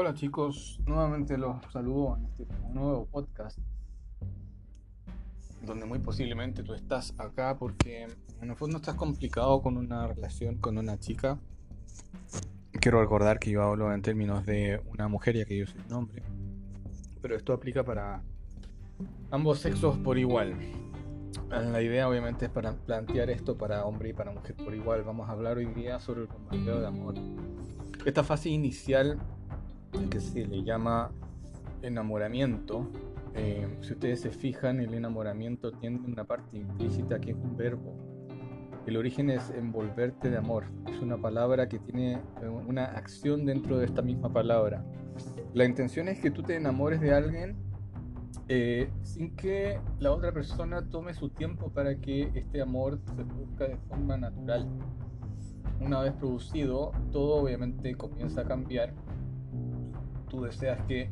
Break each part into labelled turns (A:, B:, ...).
A: Hola chicos, nuevamente los saludo en este nuevo podcast donde muy posiblemente tú estás acá porque en el fondo estás complicado con una relación con una chica. Quiero recordar que yo hablo en términos de una mujer ya que yo soy un hombre, pero esto aplica para ambos sexos por igual. La idea obviamente es para plantear esto para hombre y para mujer por igual. Vamos a hablar hoy día sobre el bombardeo de amor. Esta fase inicial que se le llama enamoramiento. Eh, si ustedes se fijan, el enamoramiento tiene una parte implícita que es un verbo. El origen es envolverte de amor. Es una palabra que tiene eh, una acción dentro de esta misma palabra. La intención es que tú te enamores de alguien eh, sin que la otra persona tome su tiempo para que este amor se produzca de forma natural. Una vez producido, todo obviamente comienza a cambiar tú deseas que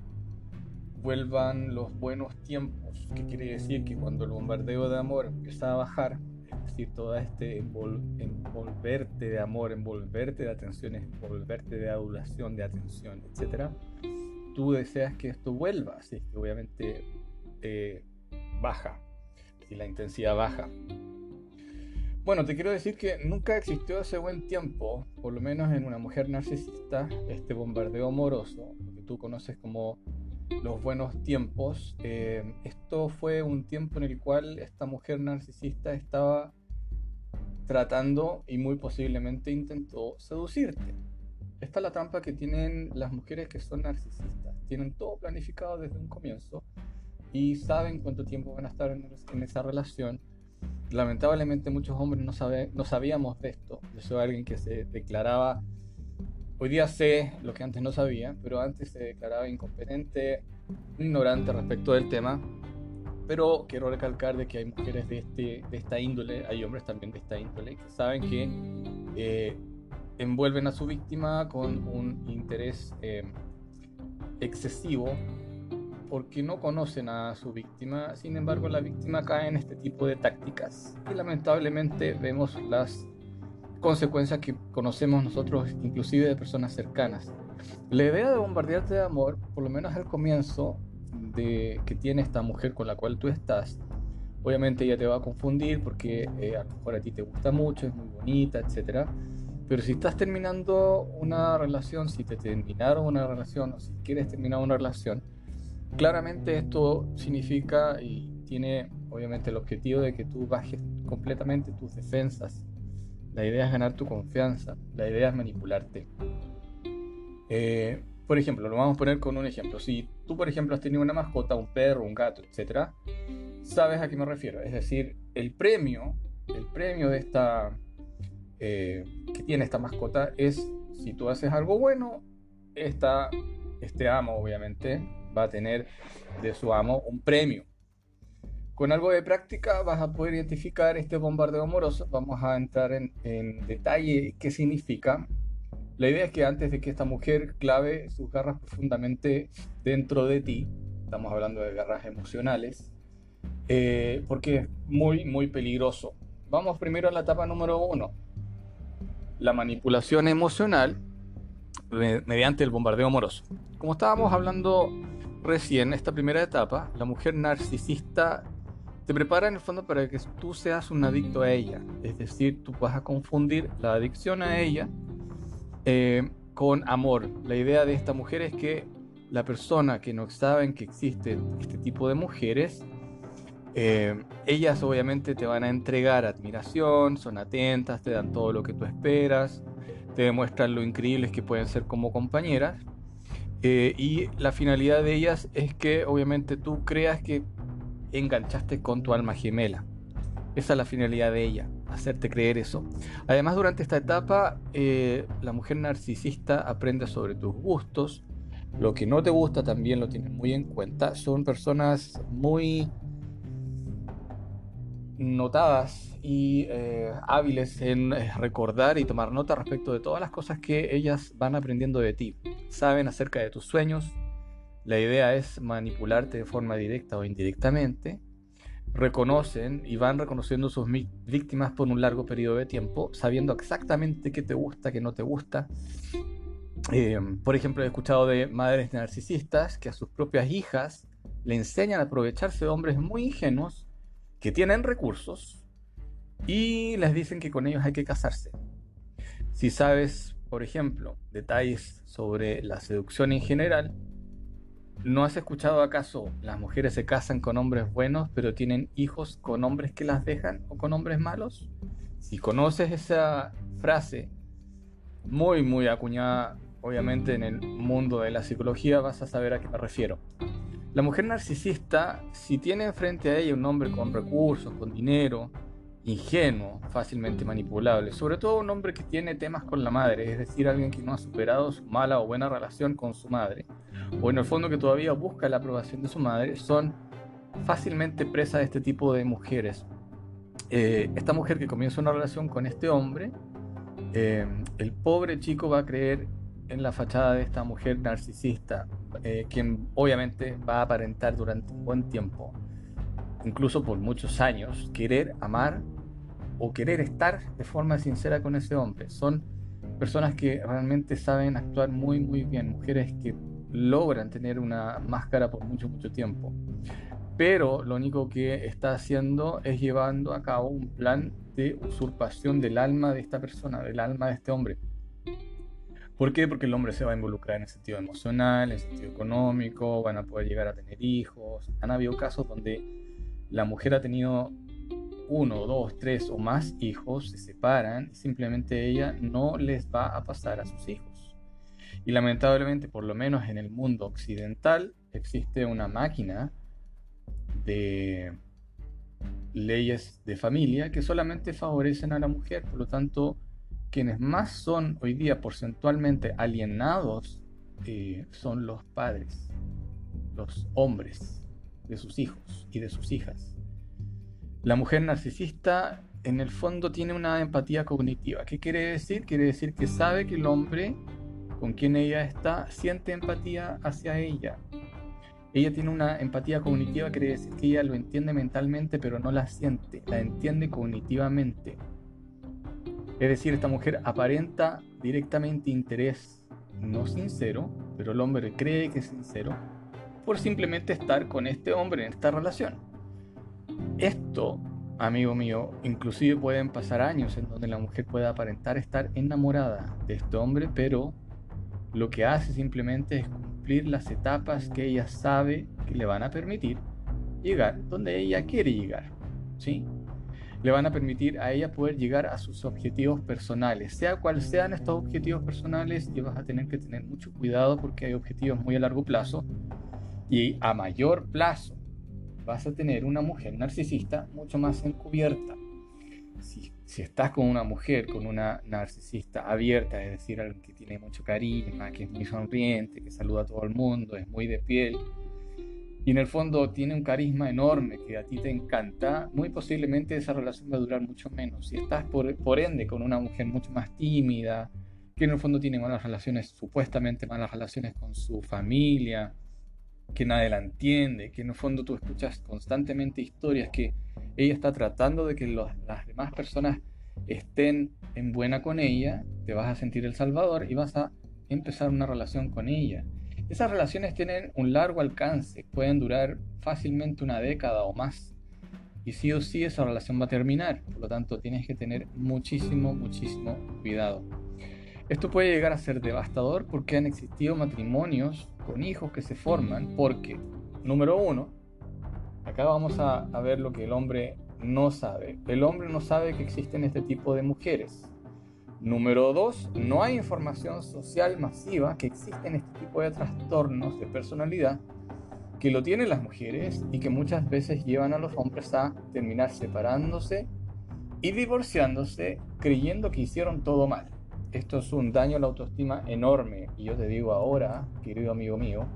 A: vuelvan los buenos tiempos, que quiere decir que cuando el bombardeo de amor empieza a bajar, es decir, todo este envolverte de amor, envolverte de atención, envolverte de adulación, de atención, etc., tú deseas que esto vuelva, así que obviamente eh, baja, y la intensidad baja. Bueno, te quiero decir que nunca existió ese buen tiempo, por lo menos en una mujer narcisista, este bombardeo amoroso, tú conoces como los buenos tiempos. Eh, esto fue un tiempo en el cual esta mujer narcisista estaba tratando y muy posiblemente intentó seducirte. Esta es la trampa que tienen las mujeres que son narcisistas. Tienen todo planificado desde un comienzo y saben cuánto tiempo van a estar en, esa relación. Lamentablemente muchos hombres no, sabe, no sabíamos de esto. Yo soy alguien que se declaraba Hoy día sé lo que antes no sabía, pero antes se declaraba incompetente, ignorante respecto del tema. Pero quiero recalcar de que hay mujeres de, este, de esta índole, hay hombres también de esta índole, que saben que eh, envuelven a su víctima con un interés eh, excesivo porque no conocen a su víctima, sin embargo la víctima cae en este tipo de tácticas y lamentablemente vemos las consecuencias que conocemos nosotros inclusive de personas cercanas. La idea de bombardearte de amor, por lo menos al comienzo de que tiene esta mujer con la cual tú estás, obviamente ella te va a confundir porque eh, a lo mejor a ti te gusta mucho, es muy bonita, etc. Pero si estás terminando una relación, si te terminaron una relación o si quieres terminar una relación, claramente esto significa y tiene obviamente el objetivo de que tú bajes completamente tus defensas la idea es ganar tu confianza. La idea es manipularte. Eh, por ejemplo, lo vamos a poner con un ejemplo. Si tú, por ejemplo, has tenido una mascota, un perro, un gato, etc., sabes a qué me refiero. Es decir, el premio, el premio de esta eh, que tiene esta mascota es si tú haces algo bueno, esta, este amo, obviamente, va a tener de su amo un premio. Con algo de práctica vas a poder identificar este bombardeo amoroso. Vamos a entrar en, detalle qué significa. La idea es que antes de que esta mujer clave sus garras profundamente dentro de ti, estamos hablando de garras emocionales, eh, porque es muy, muy peligroso. Vamos primero a la etapa número uno, la manipulación emocional mediante el bombardeo amoroso. Como estábamos hablando recién, esta primera etapa, la mujer narcisista te prepara en el fondo para que tú seas un adicto a ella. Es decir, tú vas a confundir la adicción a ella eh, con amor. La idea de esta mujer es que la persona que no saben que existe este tipo de mujeres, eh, ellas obviamente te van a entregar admiración, son atentas, te dan todo lo que tú esperas, te demuestran lo increíbles que pueden ser como compañeras. Eh, y la finalidad de ellas es que obviamente tú creas que enganchaste con tu alma gemela. Esa es la finalidad de ella, hacerte creer eso. Además, durante esta etapa, eh, la mujer narcisista aprende sobre tus gustos. Lo que no te gusta también lo tienes muy en cuenta. Son personas muy notadas y eh, hábiles en eh, recordar y tomar nota respecto de todas las cosas que ellas van aprendiendo de ti. Saben acerca de tus sueños, la idea es manipularte de forma directa o indirectamente. Reconocen y van reconociendo sus víctimas por un largo periodo de tiempo, sabiendo exactamente qué te gusta, qué no te gusta. Eh, por ejemplo, he escuchado de madres narcisistas que a sus propias hijas le enseñan a aprovecharse de hombres muy ingenuos que tienen recursos y les dicen que con ellos hay que casarse. Si sabes, por ejemplo, detalles sobre la seducción en general, ¿no has escuchado acaso las mujeres se casan con hombres buenos pero tienen hijos con hombres que las dejan o con hombres malos? Si conoces esa frase muy muy acuñada obviamente en el mundo de la psicología vas a saber a qué me refiero. La mujer narcisista, si tiene enfrente a ella un hombre con recursos, con dinero, ingenuo, fácilmente manipulable, sobre todo un hombre que tiene temas con la madre, es decir, alguien que no ha superado su mala o buena relación con su madre, o en el fondo que todavía busca la aprobación de su madre, son fácilmente presa de este tipo de mujeres. Eh, esta mujer que comienza una relación con este hombre, eh, el pobre chico va a creer en la fachada de esta mujer narcisista, eh, quien obviamente va a aparentar durante un buen tiempo, incluso por muchos años, querer amar o querer estar de forma sincera con ese hombre. Son personas que realmente saben actuar muy muy bien, mujeres que logran tener una máscara por mucho mucho tiempo. Pero lo único que está haciendo es llevando a cabo un plan de usurpación del alma de esta persona, del alma de este hombre. ¿Por qué? Porque el hombre se va a involucrar en el sentido emocional, en el sentido económico, van a poder llegar a tener hijos. Han habido casos donde la mujer ha tenido uno, dos, tres o más hijos, se separan, simplemente ella no les va a pasar a sus hijos. Y lamentablemente, por lo menos en el mundo occidental, existe una máquina de leyes de familia que solamente favorecen a la mujer, por lo tanto, quienes más son hoy día porcentualmente alienados eh, son los padres, los hombres de sus hijos y de sus hijas. La mujer narcisista en el fondo tiene una empatía cognitiva. ¿Qué quiere decir? Quiere decir que sabe que el hombre con quien ella está siente empatía hacia ella. Ella tiene una empatía cognitiva, quiere decir que ella lo entiende mentalmente, pero no la siente, la entiende cognitivamente. Es decir, esta mujer aparenta directamente interés no sincero, pero el hombre cree que es sincero, por simplemente estar con este hombre en esta relación. Esto, amigo mío, inclusive pueden pasar años en donde la mujer pueda aparentar estar enamorada de este hombre, pero lo que hace simplemente es cumplir las etapas que ella sabe que le van a permitir llegar donde ella quiere llegar. ¿sí? Le van a permitir a ella poder llegar a sus objetivos personales. Sea cual sean estos objetivos personales, y vas a tener que tener mucho cuidado porque hay objetivos muy a largo plazo y a mayor plazo vas a tener una mujer narcisista mucho más encubierta. Si, si estás con una mujer, con una narcisista abierta, es decir, alguien que tiene mucho carisma, que es muy sonriente, que saluda a todo el mundo, es muy de piel, y en el fondo tiene un carisma enorme que a ti te encanta, muy posiblemente esa relación va a durar mucho menos. Si estás por, por ende con una mujer mucho más tímida, que en el fondo tiene malas relaciones, supuestamente malas relaciones con su familia, que nadie la entiende, que en el fondo tú escuchas constantemente historias que ella está tratando de que las demás personas estén en buena con ella, te vas a sentir el salvador y vas a empezar una relación con ella. Esas relaciones tienen un largo alcance, pueden durar fácilmente una década o más. Y sí o sí esa relación va a terminar, por lo tanto tienes que tener muchísimo, muchísimo cuidado. Esto puede llegar a ser devastador porque han existido matrimonios con hijos que se forman porque, número uno, acá vamos a, a ver lo que el hombre no sabe. El hombre no sabe que existen este tipo de mujeres. Número dos, no hay información social masiva que existen este tipo de trastornos de personalidad que lo tienen las mujeres y que muchas veces llevan a los hombres a terminar separándose y divorciándose creyendo que hicieron todo mal. Esto es un daño a la autoestima enorme y yo te digo ahora, querido amigo mío,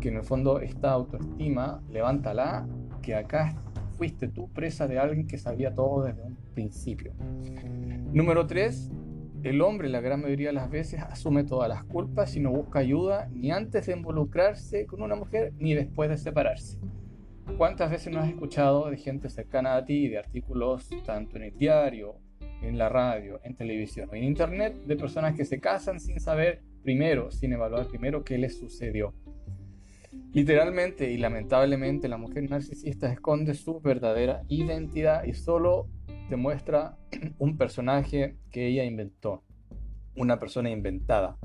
A: que en el fondo esta autoestima, levántala, que acá fuiste tú presa de alguien que sabía todo desde un principio. Número 3. El hombre la gran mayoría de las veces asume todas las culpas y no busca ayuda ni antes de involucrarse con una mujer ni después de separarse. ¿Cuántas veces no has escuchado de gente cercana a ti, de artículos tanto en el diario en la radio, en televisión o en internet de personas que se casan sin saber primero, sin evaluar primero qué les sucedió. Literalmente y lamentablemente la mujer narcisista esconde su verdadera identidad y solo te muestra un personaje que ella inventó, una persona inventada,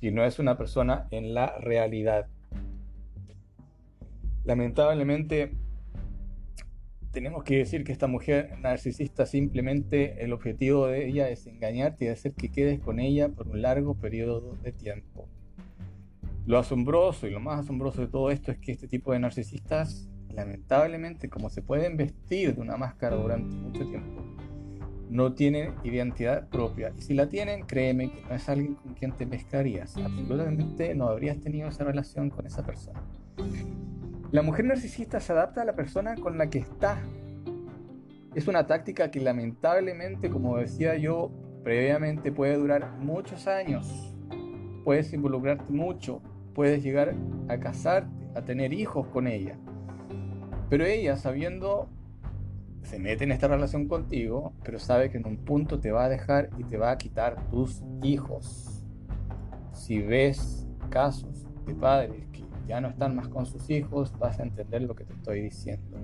A: que no es una persona en la realidad. Lamentablemente tenemos que decir que esta mujer narcisista simplemente el objetivo de ella es engañarte y hacer que quedes con ella por un largo periodo de tiempo. Lo asombroso y lo más asombroso de todo esto es que este tipo de narcisistas, lamentablemente, como se pueden vestir de una máscara durante mucho tiempo, no tienen identidad propia. Y si la tienen, créeme que no es alguien con quien te pescarías. Absolutamente no habrías tenido esa relación con esa persona. La mujer narcisista se adapta a la persona con la que está. Es una táctica que lamentablemente, como decía yo previamente, puede durar muchos años. Puedes involucrarte mucho, puedes llegar a casarte, a tener hijos con ella. Pero ella, sabiendo, se mete en esta relación contigo, pero sabe que en un punto te va a dejar y te va a quitar tus hijos. Si ves casos de padres que ya no están más con sus hijos, vas a entender lo que te estoy diciendo.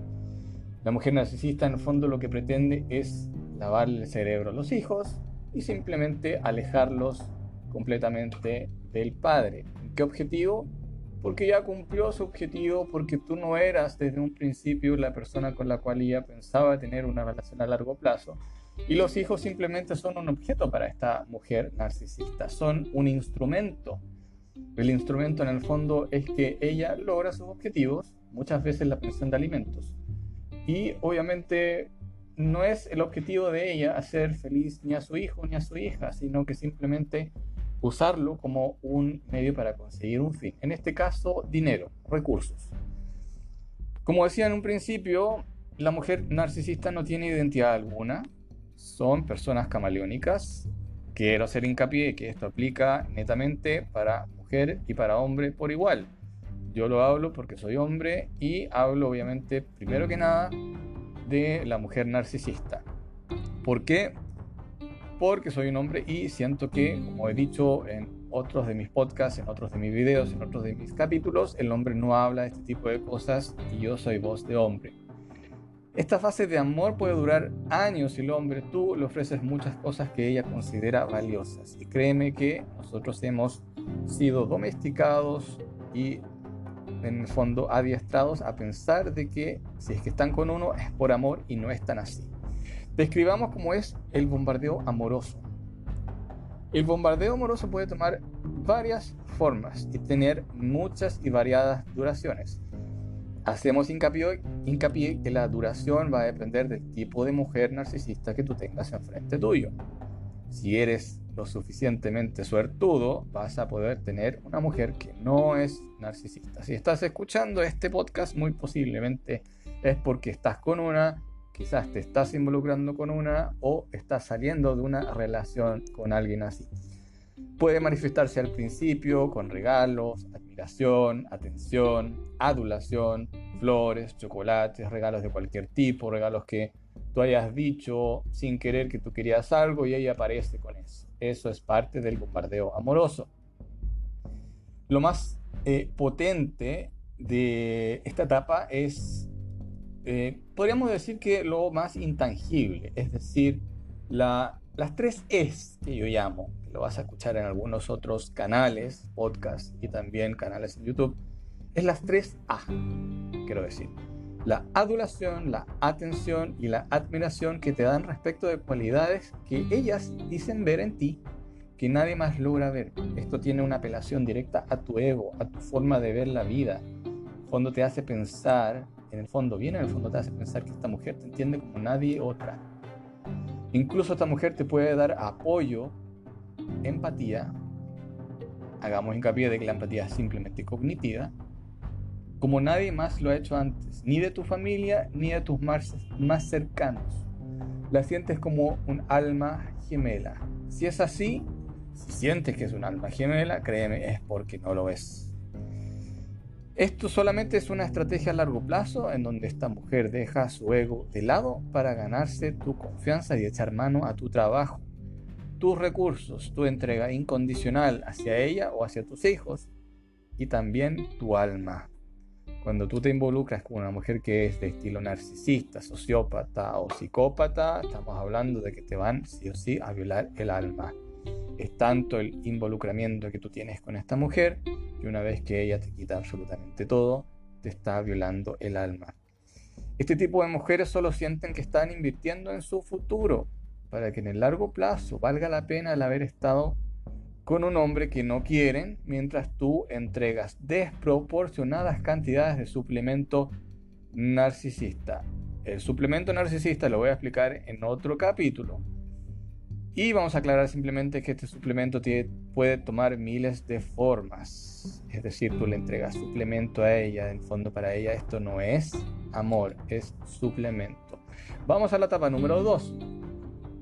A: La mujer narcisista en el fondo lo que pretende es lavarle el cerebro a los hijos y simplemente alejarlos completamente del padre. ¿Qué objetivo? Porque ya cumplió su objetivo, porque tú no eras desde un principio la persona con la cual ella pensaba tener una relación a largo plazo. Y los hijos simplemente son un objeto para esta mujer narcisista, son un instrumento el instrumento en el fondo es que ella logra sus objetivos, muchas veces la pensión de alimentos. Y obviamente no es el objetivo de ella hacer feliz ni a su hijo ni a su hija, sino que simplemente usarlo como un medio para conseguir un fin. En este caso, dinero, recursos. Como decía en un principio, la mujer narcisista no tiene identidad alguna, son personas camaleónicas. Quiero hacer hincapié que esto aplica netamente para y para hombre por igual. Yo lo hablo porque soy hombre y hablo obviamente primero que nada de la mujer narcisista. ¿Por qué? Porque soy un hombre y siento que, como he dicho en otros de mis podcasts, en otros de mis videos, en otros de mis capítulos, el hombre no habla de este tipo de cosas y yo soy voz de hombre. Esta fase de amor puede durar años y el hombre tú le ofreces muchas cosas que ella considera valiosas. Y créeme que nosotros hemos sido domesticados y en el fondo adiestrados a pensar de que si es que están con uno es por amor y no es tan así. Describamos cómo es el bombardeo amoroso. El bombardeo amoroso puede tomar varias formas y tener muchas y variadas duraciones. Hacemos hincapié, hincapié que la duración va a depender del tipo de mujer narcisista que tú tengas enfrente tuyo. Si eres lo suficientemente suertudo, vas a poder tener una mujer que no es narcisista. Si estás escuchando este podcast, muy posiblemente es porque estás con una, quizás te estás involucrando con una o estás saliendo de una relación con alguien así. Puede manifestarse al principio con regalos, admiración, atención, adulación, flores, chocolates, regalos de cualquier tipo, regalos que tú hayas dicho sin querer que tú querías algo y ella aparece con eso. Eso es parte del bombardeo amoroso. Lo más eh, potente de esta etapa es, eh, podríamos decir que lo más intangible, es decir, la las tres Es que yo llamo, que lo vas a escuchar en algunos otros canales, podcasts y también canales en YouTube, es las tres A, quiero decir. La adulación, la atención y la admiración que te dan respecto de cualidades que ellas dicen ver en ti que nadie más logra ver. Esto tiene una apelación directa a tu ego, a tu forma de ver la vida. Cuando te hace pensar, en el fondo, bien en el fondo te hace pensar que esta mujer te entiende como nadie otra Incluso esta mujer te puede dar apoyo, empatía. Hagamos hincapié de que la empatía es simplemente cognitiva, como nadie más lo ha hecho antes, ni de tu familia ni de tus más, más cercanos. La sientes como un alma gemela. Si es así, si sientes que es un alma gemela, créeme, es porque no lo es. Esto solamente es una estrategia a largo plazo en donde esta mujer deja su ego de lado para ganarse tu confianza y echar mano a tu trabajo, tus recursos, tu entrega incondicional hacia ella o hacia tus hijos y también tu alma. Cuando tú te involucras con una mujer que es de estilo narcisista, sociópata o psicópata, estamos hablando de que te van sí o sí a violar el alma. Es tanto el involucramiento que tú tienes con esta mujer que una vez que ella te quita absolutamente todo, te está violando el alma. Este tipo de mujeres solo sienten que están invirtiendo en su futuro para que en el largo plazo valga la pena el haber estado con un hombre que no quieren mientras tú entregas desproporcionadas cantidades de suplemento narcisista. El suplemento narcisista lo voy a explicar en otro capítulo. Y vamos a aclarar simplemente que este suplemento puede tomar miles de formas. Es decir, tú le entregas suplemento a ella, en fondo para ella esto no es amor, es suplemento. Vamos a la etapa número 2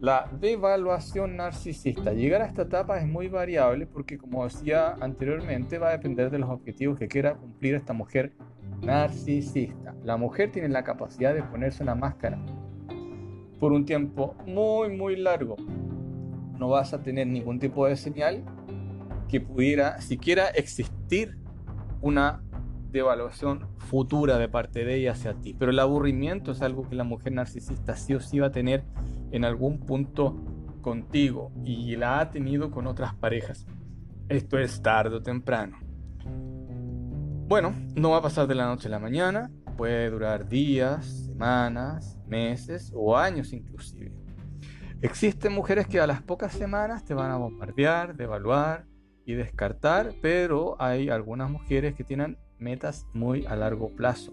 A: la devaluación narcisista. Llegar a esta etapa es muy variable porque, como decía anteriormente, va a depender de los objetivos que quiera cumplir esta mujer narcisista. La mujer tiene la capacidad de ponerse una máscara por un tiempo muy, muy largo. No vas a tener ningún tipo de señal que pudiera siquiera existir una devaluación futura de parte de ella hacia ti. Pero el aburrimiento es algo que la mujer narcisista sí o sí va a tener en algún punto contigo y la ha tenido con otras parejas. Esto es tarde o temprano. Bueno, no va a pasar de la noche a la mañana, puede durar días, semanas, meses o años inclusive. Existen mujeres que a las pocas semanas te van a bombardear, devaluar y descartar, pero hay algunas mujeres que tienen metas muy a largo plazo.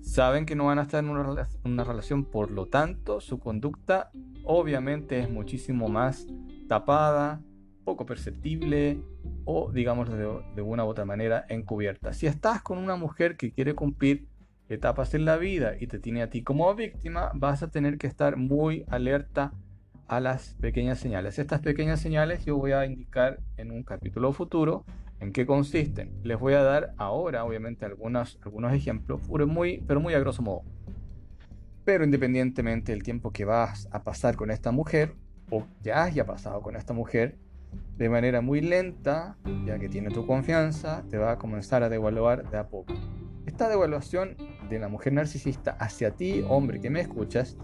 A: Saben que no van a estar en una, relación, por lo tanto, su conducta obviamente es muchísimo más tapada, poco perceptible o, digamos, de, de una u otra manera encubierta. Si estás con una mujer que quiere cumplir etapas en la vida y te tiene a ti como víctima, vas a tener que estar muy alerta a las pequeñas señales. Estas pequeñas señales yo voy a indicar en un capítulo futuro ¿En qué consisten? Les voy a dar ahora, obviamente, algunos, algunos ejemplos, pero muy, pero muy a grosso modo. Pero independientemente del tiempo que vas a pasar con esta mujer, o ya haya pasado con esta mujer, de manera muy lenta, ya que tiene tu confianza, te va a comenzar a devaluar de a poco. Esta devaluación de la mujer narcisista hacia ti, hombre que me escuchas,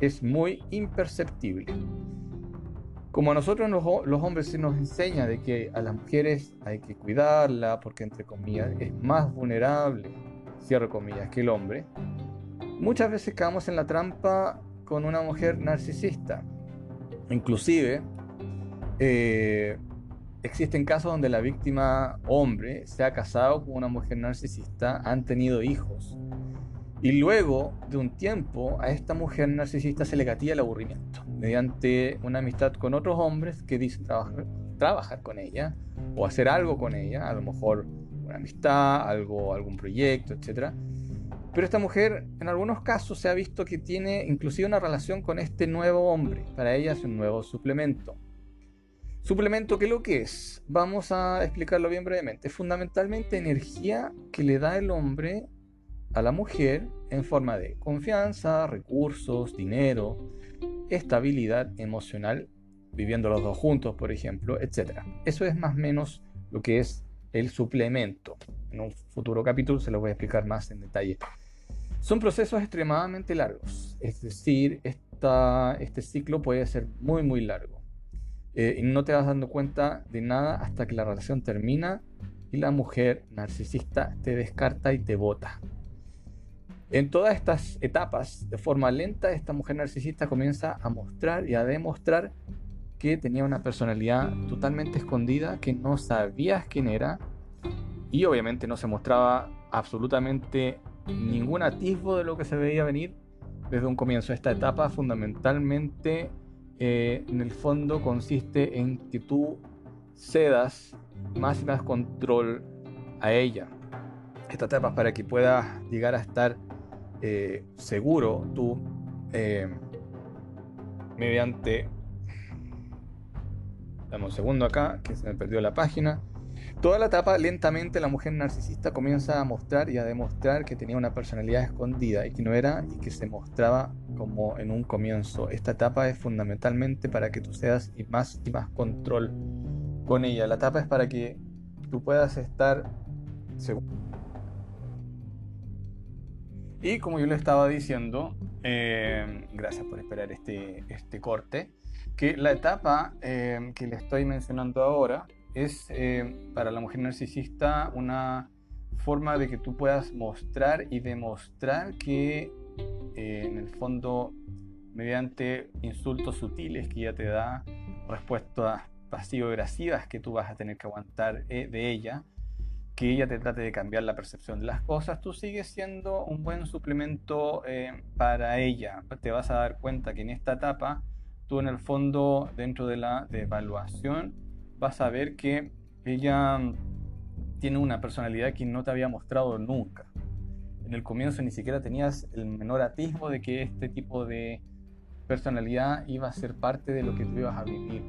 A: es muy imperceptible. Como a nosotros los, hombres se nos enseña de que a las mujeres hay que cuidarla porque entre comillas es más vulnerable, cierro comillas, que el hombre, muchas veces caemos en la trampa con una mujer narcisista. Inclusive, eh, existen casos donde la víctima hombre se ha casado con una mujer narcisista, han tenido hijos y luego de un tiempo a esta mujer narcisista se le gatilla el aburrimiento mediante una amistad con otros hombres que dicen trabajar, trabajar con ella o hacer algo con ella, a lo mejor una amistad, algo, algún proyecto, etc. Pero esta mujer en algunos casos se ha visto que tiene inclusive una relación con este nuevo hombre. Para ella es un nuevo suplemento. Suplemento, ¿qué es lo que es? Vamos a explicarlo bien brevemente. Fundamentalmente energía que le da el hombre a la mujer en forma de confianza, recursos, dinero, estabilidad emocional, viviendo los dos juntos, por ejemplo, etc. Eso es más o menos lo que es el suplemento. En un futuro capítulo se lo voy a explicar más en detalle. Son procesos extremadamente largos, es decir, esta, este ciclo puede ser muy muy largo. Eh, y no te vas dando cuenta de nada hasta que la relación termina y la mujer narcisista te descarta y te bota. En todas estas etapas, de forma lenta, esta mujer narcisista comienza a mostrar y a demostrar que tenía una personalidad totalmente escondida, que no sabías quién era y obviamente no se mostraba absolutamente ningún atisbo de lo que se veía venir desde un comienzo. Esta etapa fundamentalmente eh, en el fondo consiste en que tú cedas más y más control a ella. Esta etapa es para que puedas llegar a estar eh, seguro tú, eh, mediante... Dame un segundo acá, que se me perdió la página. Toda la etapa, lentamente la mujer narcisista comienza a mostrar y a demostrar que tenía una personalidad escondida y que no era y que se mostraba como en un comienzo. Esta etapa es fundamentalmente para que tú seas y más y más control con ella. La etapa es para que tú puedas estar seguro. Y como yo le estaba diciendo, eh, gracias por esperar este, este corte, que la etapa eh, que le estoy mencionando ahora es eh, para la mujer narcisista una forma de que tú puedas mostrar y demostrar que eh, en el fondo mediante insultos sutiles que ella te da, respuestas pasivo-agresivas que tú vas a tener que aguantar eh, de ella, que ella te trate de cambiar la percepción de las cosas, tú sigues siendo un buen suplemento para ella. Te vas a dar cuenta que en esta etapa, tú en el fondo, dentro de la evaluación, vas a ver que ella tiene una personalidad que no te había mostrado nunca. En el comienzo ni siquiera tenías el menor atisbo de que este tipo de personalidad iba a ser parte de lo que tú ibas a vivir.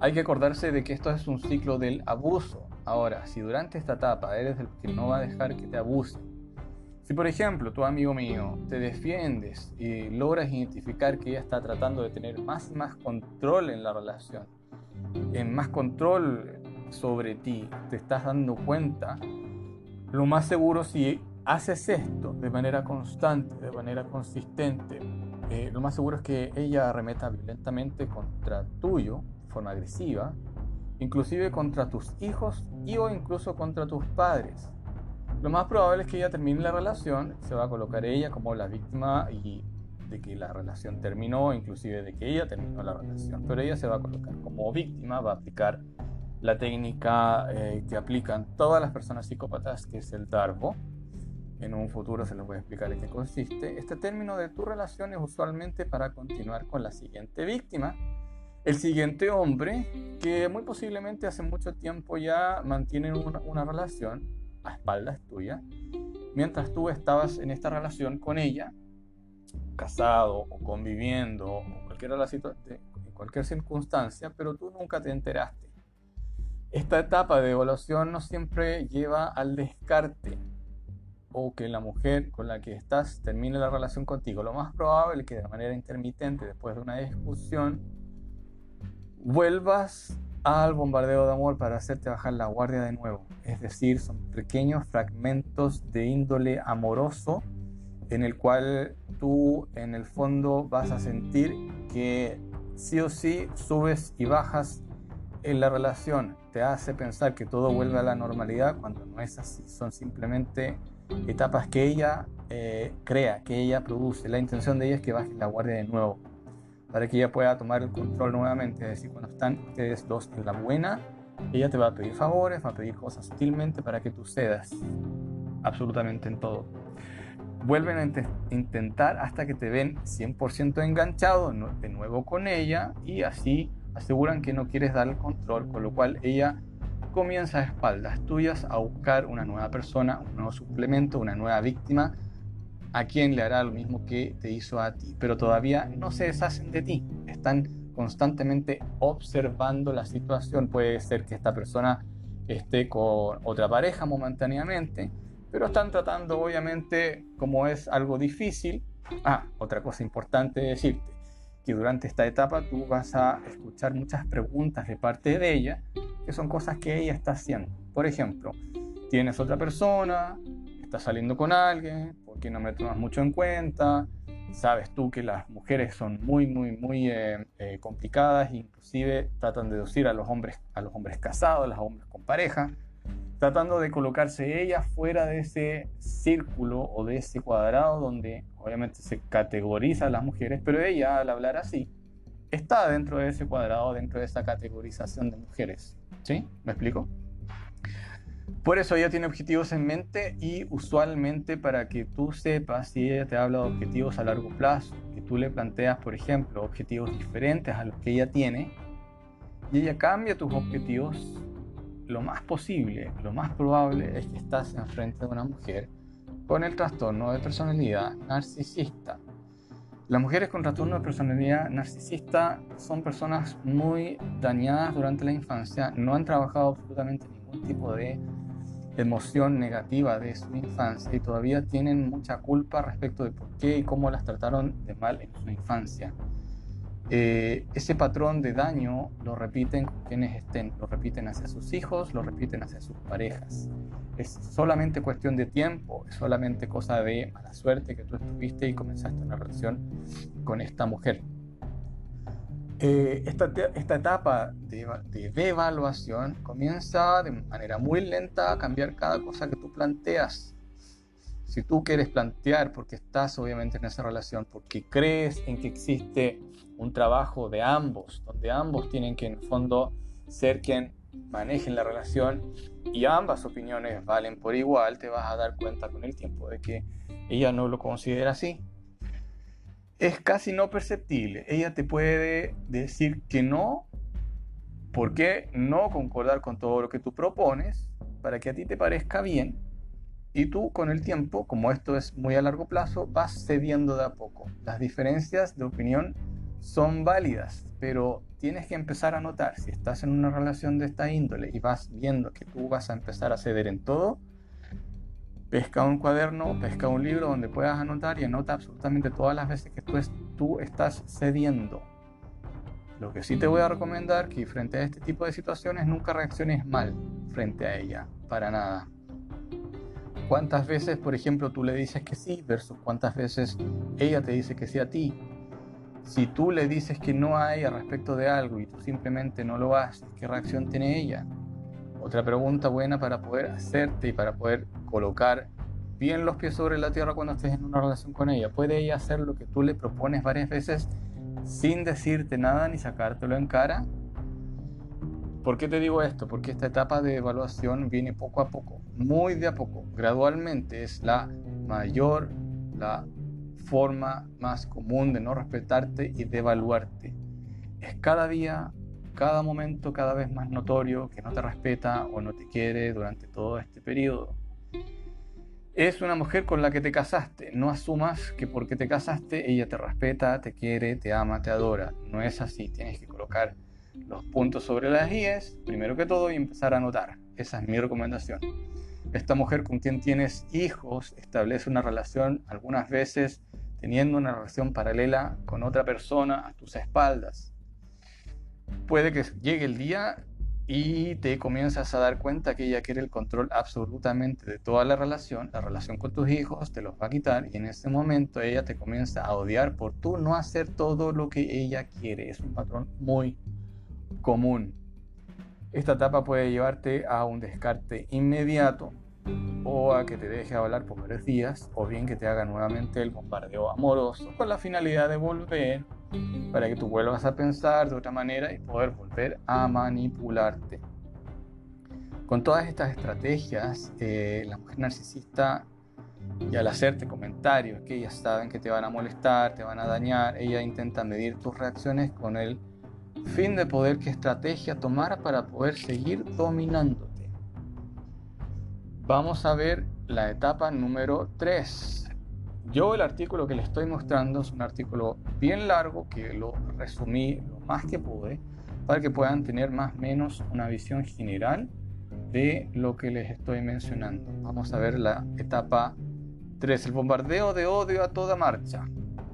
A: Hay que acordarse de que esto es un ciclo del abuso. Ahora, si durante esta etapa eres el que no va a dejar que te abuse, si por ejemplo tu amigo mío te defiendes y logras identificar que ella está tratando de tener más y más control en la relación, en más control sobre ti, te estás dando cuenta, lo más seguro si haces esto de manera constante, de manera consistente, eh, lo más seguro es que ella arremeta violentamente contra tuyo, de forma agresiva, inclusive contra tus hijos y o incluso contra tus padres. Lo más probable es que ella termine la relación, se va a colocar ella como la víctima y de que la relación terminó, inclusive de que ella terminó la relación. Pero ella se va a colocar como víctima, va a aplicar la técnica eh, que aplican todas las personas psicópatas, que es el DARVO. En un futuro se les voy a explicar en qué consiste. Este término de tu relación es usualmente para continuar con la siguiente víctima. El siguiente hombre, que muy posiblemente hace mucho tiempo ya mantienen una, relación a espaldas tuya, mientras tú estabas en esta relación con ella, casado o conviviendo o en cualquier circunstancia, pero tú nunca te enteraste. Esta etapa de evaluación no siempre lleva al descarte o que la mujer con la que estás termine la relación contigo. Lo más probable es que de manera intermitente, después de una discusión, vuelvas al bombardeo de amor para hacerte bajar la guardia de nuevo. Es decir, son pequeños fragmentos de índole amoroso en el cual tú en el fondo vas a sentir que sí o sí subes y bajas en la relación. Te hace pensar que todo vuelve a la normalidad cuando no es así. Son simplemente etapas que ella eh, crea, que ella produce. La intención de ella es que baje la guardia de nuevo para que ella pueda tomar el control nuevamente. Es decir, cuando están ustedes dos en la buena, ella te va a pedir favores, va a pedir cosas sutilmente para que tú cedas absolutamente en todo vuelven a intentar hasta que te ven 100% enganchado de nuevo con ella y así aseguran que no quieres dar el control, con lo cual ella comienza a espaldas tuyas a buscar una nueva persona, un nuevo suplemento, una nueva víctima, a quien le hará lo mismo que te hizo a ti, pero todavía no se deshacen de ti, están constantemente observando la situación, puede ser que esta persona esté con otra pareja momentáneamente, pero están tratando obviamente como es algo difícil. Ah, otra cosa importante decirte, que durante esta etapa tú vas a escuchar muchas preguntas de parte de ella, que son cosas que ella está haciendo. Por ejemplo, tienes otra persona, estás saliendo con alguien, ¿por qué no me tomas mucho en cuenta? Sabes tú que las mujeres son muy, muy, muy eh, eh, complicadas, inclusive tratan de deducir a los hombres, a los hombres casados, a los hombres con pareja tratando de colocarse ella fuera de ese círculo o de ese cuadrado donde obviamente se categoriza a las mujeres, pero ella al hablar así está dentro de ese cuadrado, dentro de esa categorización de mujeres. ¿Sí? ¿Me explico? Por eso ella tiene objetivos en mente y usualmente para que tú sepas si ella te habla de objetivos a largo plazo, que tú le planteas, por ejemplo, objetivos diferentes a los que ella tiene, y ella cambia tus objetivos lo más posible, lo más probable es que estás enfrente de una mujer con el trastorno de personalidad narcisista. Las mujeres con trastorno de personalidad narcisista son personas muy dañadas durante la infancia, no han trabajado absolutamente algún tipo de emoción negativa de su infancia y todavía tienen mucha culpa respecto de por qué y cómo las trataron de mal en su infancia. Eh, ese patrón de daño lo repiten con quienes estén, lo repiten hacia sus hijos, lo repiten hacia sus parejas. Es solamente cuestión de tiempo, es solamente cosa de mala suerte que tú estuviste y comenzaste una relación con esta mujer. Eh, esta, esta, etapa de, de devaluación comienza de manera muy lenta a cambiar cada cosa que tú planteas si tú quieres plantear, porque estás obviamente en esa relación, porque crees en que existe un trabajo de ambos, donde ambos tienen que en el fondo ser quien manejen la relación y ambas opiniones valen por igual, te vas a dar cuenta con el tiempo de que ella no lo considera así. Es casi no perceptible. Ella te puede decir que no, porque no concordar con todo lo que tú propones, para que a ti te parezca bien, y tú con el tiempo, como esto es muy a largo plazo, vas cediendo de a poco. Las diferencias de opinión son válidas, pero tienes que empezar a notar, si estás en una relación de esta índole y vas viendo que tú vas a empezar a ceder en todo, pesca un cuaderno, pesca un libro donde puedas anotar y anota absolutamente todas las veces que tú, tú estás cediendo. Lo que sí te voy a recomendar que frente a este tipo de situaciones nunca reacciones mal frente a ella, para nada. ¿Cuántas veces, por ejemplo, tú le dices que sí versus cuántas veces ella te dice que sí a ti? Si tú le dices que no a ella respecto de algo y tú simplemente no lo haces, ¿qué reacción tiene ella? Otra pregunta buena para poder hacerte y para poder colocar bien los pies sobre la tierra cuando estés en una relación con ella. ¿Puede ella hacer lo que tú le propones varias veces sin decirte nada ni sacártelo en cara? ¿Por qué te digo esto? Porque esta etapa de evaluación viene poco a poco, muy de a poco, gradualmente. Es la mayor, la forma más común de no respetarte y de evaluarte. Es cada día, cada momento cada vez más notorio que no te respeta o no te quiere durante todo este periodo. Es una mujer con la que te casaste. No asumas que porque te casaste ella te respeta, te quiere, te ama, te adora. No es así. Tienes que colocar los puntos sobre las IES, primero que todo, y empezar a anotar. Esa es mi recomendación. Esta mujer con quien tienes hijos establece una relación, algunas veces teniendo una relación paralela con otra persona a tus espaldas. Puede que llegue el día y te comienzas a dar cuenta que ella quiere el control absolutamente de toda la relación, la relación con tus hijos, te los va a quitar y en ese momento ella te comienza a odiar por tú no hacer todo lo que ella quiere. Es un patrón muy común. Esta etapa puede llevarte a un descarte inmediato o a que te deje hablar por varios días o bien que te haga nuevamente el bombardeo amoroso con la finalidad de volver para que tú vuelvas a pensar de otra manera y poder volver a manipularte. Con todas estas estrategias, eh, la mujer narcisista y al hacerte comentarios que ellas saben que te van a molestar, te van a dañar, ella intenta medir tus reacciones con el fin de poder qué estrategia tomar para poder seguir dominándote. Vamos a ver la etapa número 3. Yo el artículo que les estoy mostrando es un artículo bien largo que lo resumí lo más que pude para que puedan tener más o menos una visión general de lo que les estoy mencionando. Vamos a ver la etapa 3, el bombardeo de odio a toda marcha.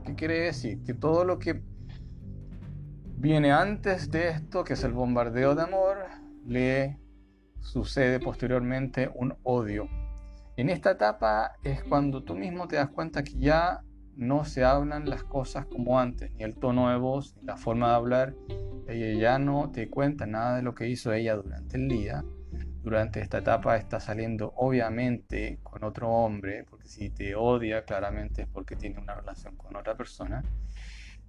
A: ¿Qué quiere decir? Que todo lo que Viene antes de esto, que es el bombardeo de amor, le sucede posteriormente un odio. En esta etapa es cuando tú mismo te das cuenta que ya no se hablan las cosas como antes, ni el tono de voz, ni la forma de hablar. Ella ya no te cuenta nada de lo que hizo ella durante el día. Durante esta etapa está saliendo obviamente con otro hombre, porque si te odia claramente es porque tiene una relación con otra persona.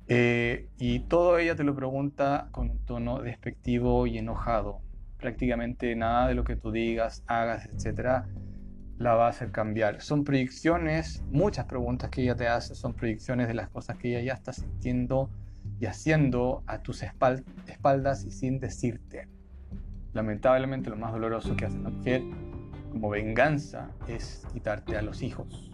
A: Eh, y todo ella te lo pregunta con un tono despectivo y enojado. Prácticamente nada de lo que tú digas, hagas, etcétera, la va a hacer cambiar. Son proyecciones, muchas preguntas que ella te hace son proyecciones de las cosas que ella ya está sintiendo y haciendo a tus espaldas y sin decirte. Lamentablemente lo más doloroso que hace una mujer como venganza es quitarte a los hijos.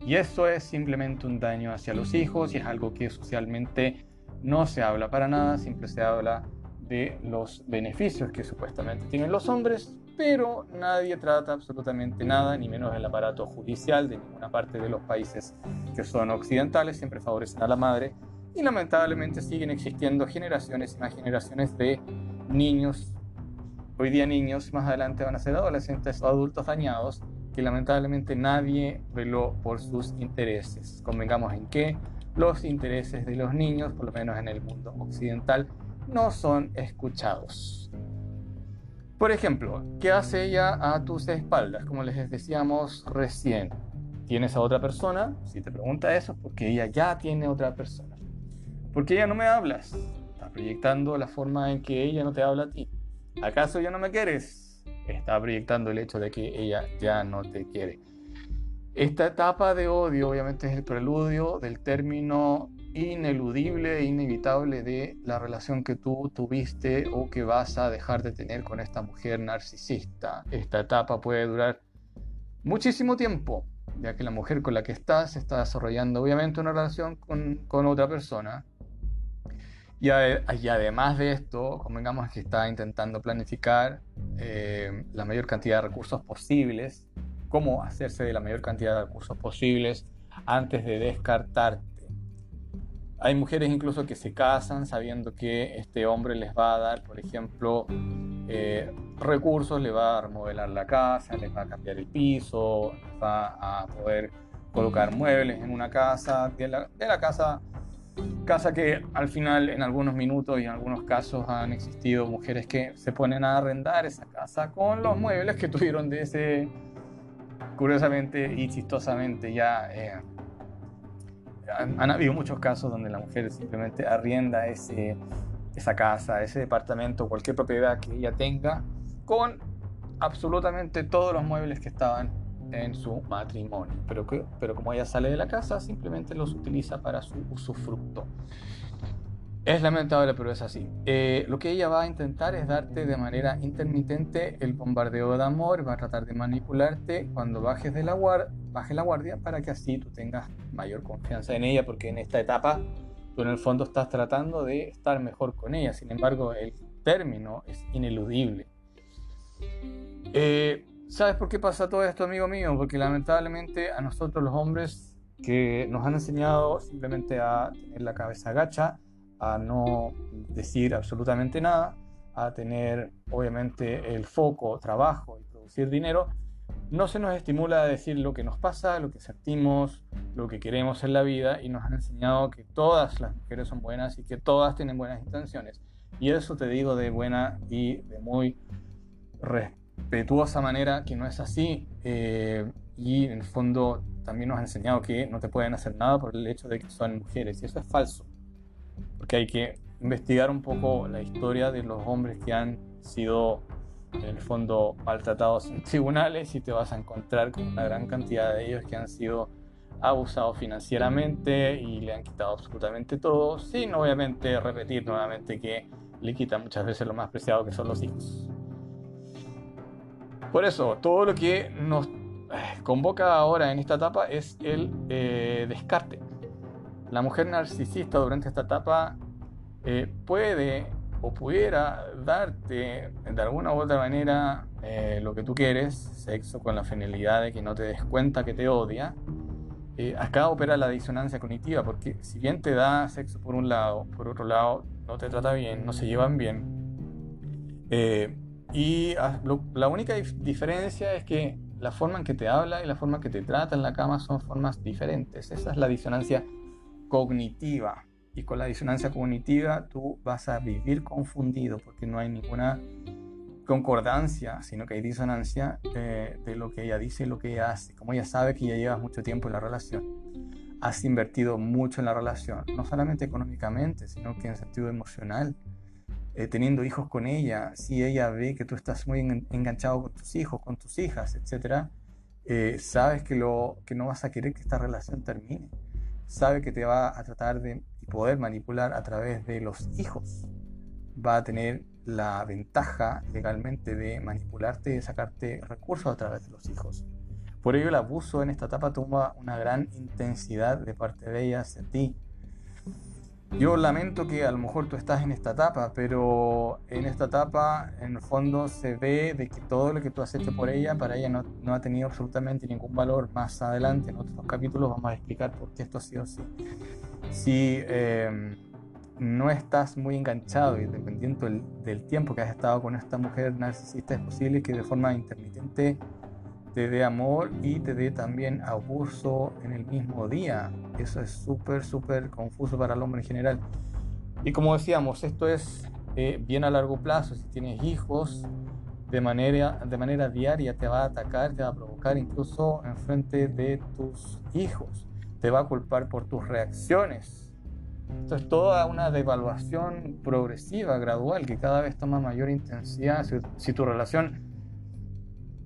A: Y eso es simplemente un daño hacia los hijos y es algo que socialmente no se habla para nada, siempre se habla de los beneficios que supuestamente tienen los hombres pero nadie trata absolutamente nada, ni menos el aparato judicial de ninguna parte de los países que son occidentales, siempre favorecen a la madre y lamentablemente siguen existiendo generaciones y más generaciones de niños, hoy día niños, más adelante van a ser adolescentes o adultos dañados, que lamentablemente nadie veló por sus intereses. Convengamos en que los intereses de los niños, por lo menos en el mundo occidental, no son escuchados. Por ejemplo, ¿qué hace ella a tus espaldas? Como les decíamos recién, ¿tienes a otra persona? Si te pregunta eso, porque ella ya tiene otra persona. ¿Por qué ella no me hablas? Está proyectando la forma en que ella no te habla a ti. ¿Acaso ya no me quieres? Está proyectando el hecho de que ella ya no te quiere. Esta etapa de odio obviamente es el preludio del término ineludible e inevitable de la relación que tú tuviste o que vas a dejar de tener con esta mujer narcisista. Esta etapa puede durar muchísimo tiempo, ya que la mujer con la que estás está desarrollando obviamente una relación con, otra persona. Y, además de esto, convengamos que está intentando planificar eh, la mayor cantidad de recursos posibles cómo hacerse de la mayor cantidad de recursos posibles antes de descartarte. Hay mujeres incluso que se casan sabiendo que este hombre les va a dar, por ejemplo, eh, recursos, le va a remodelar la casa, les va a cambiar el piso, les va a poder colocar muebles en una casa, de la, casa casa que al final en algunos minutos y en algunos casos han existido mujeres que se ponen a arrendar esa casa con los muebles que tuvieron de ese curiosamente y chistosamente ya eh, han, habido muchos casos donde la mujer simplemente arrienda ese, esa casa, ese departamento, cualquier propiedad que ella tenga con absolutamente todos los muebles que estaban en su matrimonio. Pero, que, pero como ella sale de la casa, simplemente los utiliza para su usufructo. Es lamentable, pero es así. Eh, lo que ella va a intentar es darte de manera intermitente el bombardeo de amor, va a tratar de manipularte cuando bajes de la guardia, baje la guardia para que así tú tengas mayor confianza en ella, porque en esta etapa tú en el fondo estás tratando de estar mejor con ella. Sin embargo, el término es ineludible. Eh, ¿Sabes por qué pasa todo esto, amigo mío? Porque lamentablemente a nosotros los hombres que nos han enseñado simplemente a tener la cabeza agacha, a no decir absolutamente nada, a tener obviamente el foco, trabajo y producir dinero, no se nos estimula a decir lo que nos pasa, lo que sentimos, lo que queremos en la vida y nos han enseñado que todas las mujeres son buenas y que todas tienen buenas intenciones. Y eso te digo de buena y de muy respetuosa manera que no es así. Eh, y en el fondo también nos han enseñado que no te pueden hacer nada por el hecho de que son mujeres. Y eso es falso porque hay que investigar un poco la historia de los hombres que han sido en el fondo maltratados en tribunales y te vas a encontrar con una gran cantidad de ellos que han sido abusados financieramente y le han quitado absolutamente todo, sin obviamente repetir nuevamente que le quitan muchas veces lo más preciado que son los hijos. Por eso, todo lo que nos eh, convoca ahora en esta etapa es el eh, descarte la mujer narcisista durante esta etapa eh, puede o pudiera darte de alguna u otra manera eh, lo que tú quieres, sexo con la finalidad de que no te des cuenta que te odia. Eh, acá opera la disonancia cognitiva, porque si bien te da sexo por un lado, por otro lado no te trata bien, no se llevan bien. y ah, la única diferencia es que la forma en que te habla y la forma en que te trata en la cama son formas diferentes. Esa es la disonancia cognitiva. Y con la disonancia cognitiva tú vas a vivir confundido porque no hay ninguna concordancia, sino que hay disonancia de, lo que ella dice y lo que ella hace. Como ella sabe que ya llevas mucho tiempo en la relación, has invertido mucho en la relación, no solamente económicamente, sino que en sentido emocional. Eh, teniendo hijos con ella, si ella ve que tú estás muy enganchado con tus hijos, con tus hijas, etc., eh, sabes que, lo, que no vas a querer que esta relación termine sabe que te va a tratar de poder manipular a través de los hijos. Va a tener la ventaja legalmente de manipularte y sacarte recursos a través de los hijos. Por ello el abuso en esta etapa toma una gran intensidad de parte de ella hacia ti. Yo lamento que a lo mejor tú estás en esta etapa, pero en esta etapa en el fondo se ve de que todo lo que tú has hecho por ella, para ella no, ha tenido absolutamente ningún valor. Más adelante en otros capítulos vamos a explicar por qué esto ha sido así. Si eh, no estás muy enganchado y dependiendo del, del, tiempo que has estado con esta mujer narcisista, es posible que de forma intermitente te dé amor y te dé también abuso en el mismo día. Eso es súper, súper confuso para el hombre en general. Y como decíamos, esto es eh, bien a largo plazo. Si tienes hijos, de manera, de manera diaria te va a atacar, te va a provocar incluso en frente de tus hijos. Te va a culpar por tus reacciones. Esto es toda una devaluación progresiva, gradual, que cada vez toma mayor intensidad. Si, si tu relación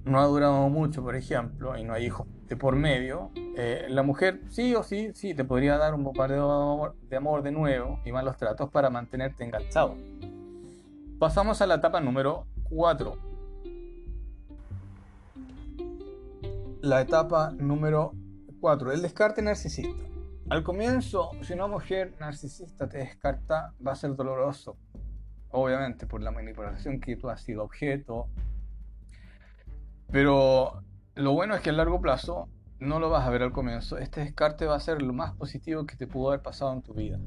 A: no ha durado mucho, por ejemplo, y no hay hijos de por medio, eh, la mujer sí o sí, sí, te podría dar un bombardeo de amor de nuevo y malos tratos para mantenerte enganchado. Pasamos a la etapa número 4. La etapa número 4, el descarte narcisista. Al comienzo, si una mujer narcisista te descarta, va a ser doloroso. Obviamente por la manipulación que tú has sido objeto, pero lo bueno es que a largo plazo no lo vas a ver al comienzo. Este descarte va a ser lo más positivo que te pudo haber pasado en tu vida.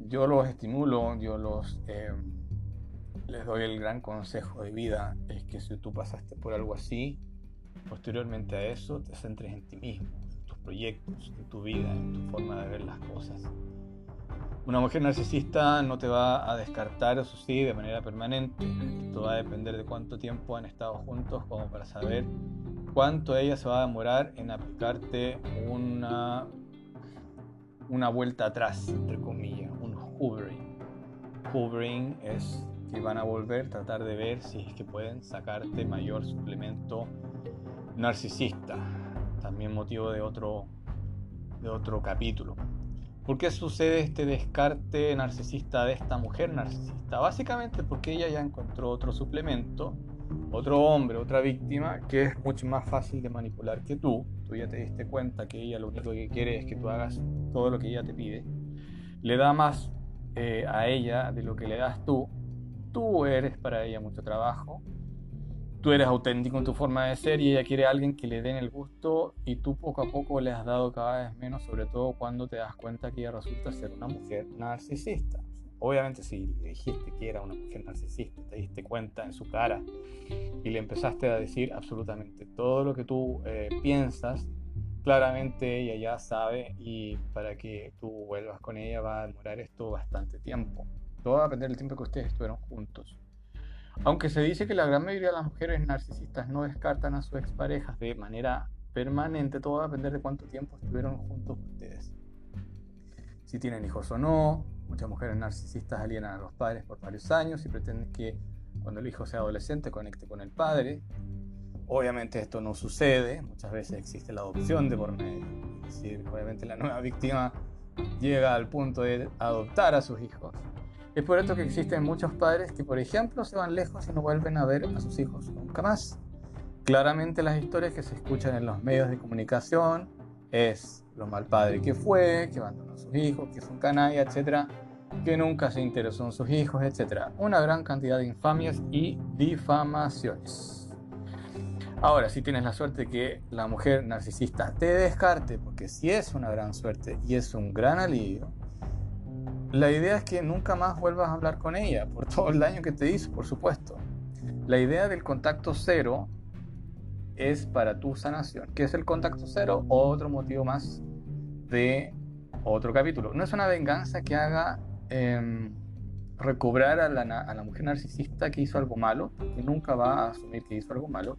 A: Yo los estimulo, yo los eh, les doy el gran consejo de vida es que si tú pasaste por algo así, posteriormente a eso te centres en ti mismo, en tus proyectos, en tu vida, en tu forma de ver las cosas. Una mujer narcisista no te va a descartar, eso sí, de manera permanente. Esto va a depender de cuánto tiempo han estado juntos, como para saber cuánto ella se va a demorar en aplicarte una, una vuelta atrás, entre comillas, un hovering. Hovering es que van a volver, tratar de ver si es que pueden sacarte mayor suplemento narcisista. También motivo de otro, de otro capítulo. ¿Por qué sucede este descarte narcisista de esta mujer narcisista? Básicamente porque ella ya encontró otro suplemento, otro hombre, otra víctima, que es mucho más fácil de manipular que tú. Tú ya te diste cuenta que ella lo único que quiere es que tú hagas todo lo que ella te pide. Le da más eh, a ella de lo que le das tú. Tú eres para ella mucho trabajo tú eres auténtico en tu forma de ser y ella quiere a alguien que le den el gusto y tú poco a poco le has dado cada vez menos, sobre todo cuando te das cuenta que ella resulta ser una mujer narcisista. Obviamente si le dijiste que era una mujer narcisista, te diste cuenta en su cara y le empezaste a decir absolutamente todo lo que tú eh, piensas, claramente ella ya sabe y para que tú vuelvas con ella va a demorar esto bastante tiempo. Todo va a depender del tiempo que ustedes estuvieron juntos. Aunque se dice que la gran mayoría de las mujeres narcisistas no descartan a sus exparejas de manera permanente, todo va a depender de cuánto tiempo estuvieron juntos ustedes. Si tienen hijos o no, muchas mujeres narcisistas alienan a los padres por varios años y pretenden que cuando el hijo sea adolescente conecte con el padre. Obviamente esto no sucede, muchas veces existe la adopción de por medio. Es decir, obviamente la nueva víctima llega al punto de adoptar a sus hijos es por esto que existen muchos padres que, por ejemplo, se van lejos y no vuelven a ver a sus hijos nunca más. Claramente las historias que se escuchan en los medios de comunicación es lo mal padre que fue, que abandonó a sus hijos, que es un canalla, etcétera, que nunca se interesó en sus hijos, etcétera. Una gran cantidad de infamias y difamaciones. Ahora, si tienes la suerte que la mujer narcisista te descarte, porque si es una gran suerte y es un gran alivio, la idea es que nunca más vuelvas a hablar con ella por todo el daño que te hizo, por supuesto. La idea del contacto cero es para tu sanación. ¿Qué es el contacto cero? Otro motivo más de otro capítulo. No es una venganza que haga em, recobrar a la, a la mujer narcisista que hizo algo malo, que nunca va a asumir que hizo algo malo,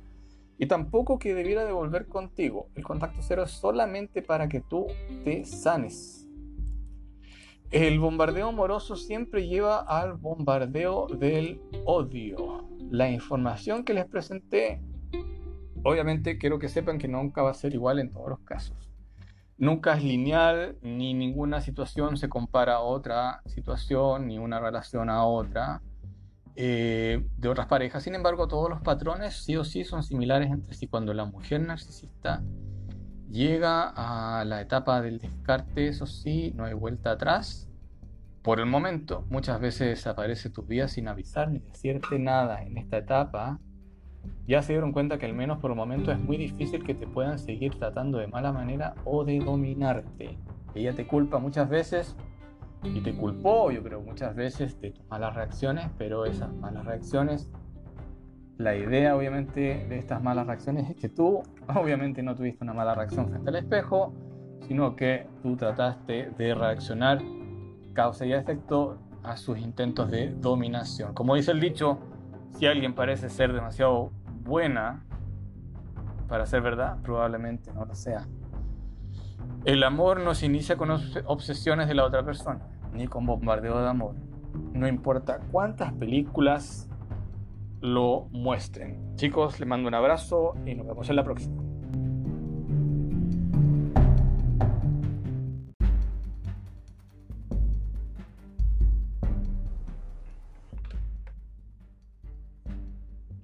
A: y tampoco que debiera devolver contigo. El contacto cero es solamente para que tú te sanes el bombardeo amoroso siempre lleva al bombardeo del odio. La información que les presenté, obviamente quiero que sepan que nunca va a ser igual en todos los casos. Nunca es lineal, ni ninguna situación se compara a otra situación, ni una relación a otra eh, de otras parejas. Sin embargo, todos los patrones sí o sí son similares entre sí. Cuando la mujer narcisista Llega a la etapa del descarte, eso sí, no hay vuelta atrás. Por el momento, muchas veces desaparece tu vida sin avisar ni decirte nada en esta etapa. Ya se dieron cuenta que al menos por el momento es muy difícil que te puedan seguir tratando de mala manera o de dominarte. Ella te culpa muchas veces y te culpó, yo creo, muchas veces de tus malas reacciones, pero esas malas reacciones la idea, obviamente, de estas malas reacciones es que tú, obviamente, no tuviste una mala reacción frente al espejo, sino que tú trataste de reaccionar causa y efecto a sus intentos de dominación. Como dice el dicho, si alguien parece ser demasiado buena para ser verdad, probablemente no lo sea. El amor no se inicia con obsesiones de la otra persona, ni con bombardeo de amor. No importa cuántas películas lo muestren. Chicos, les mando un abrazo y nos vemos en la próxima.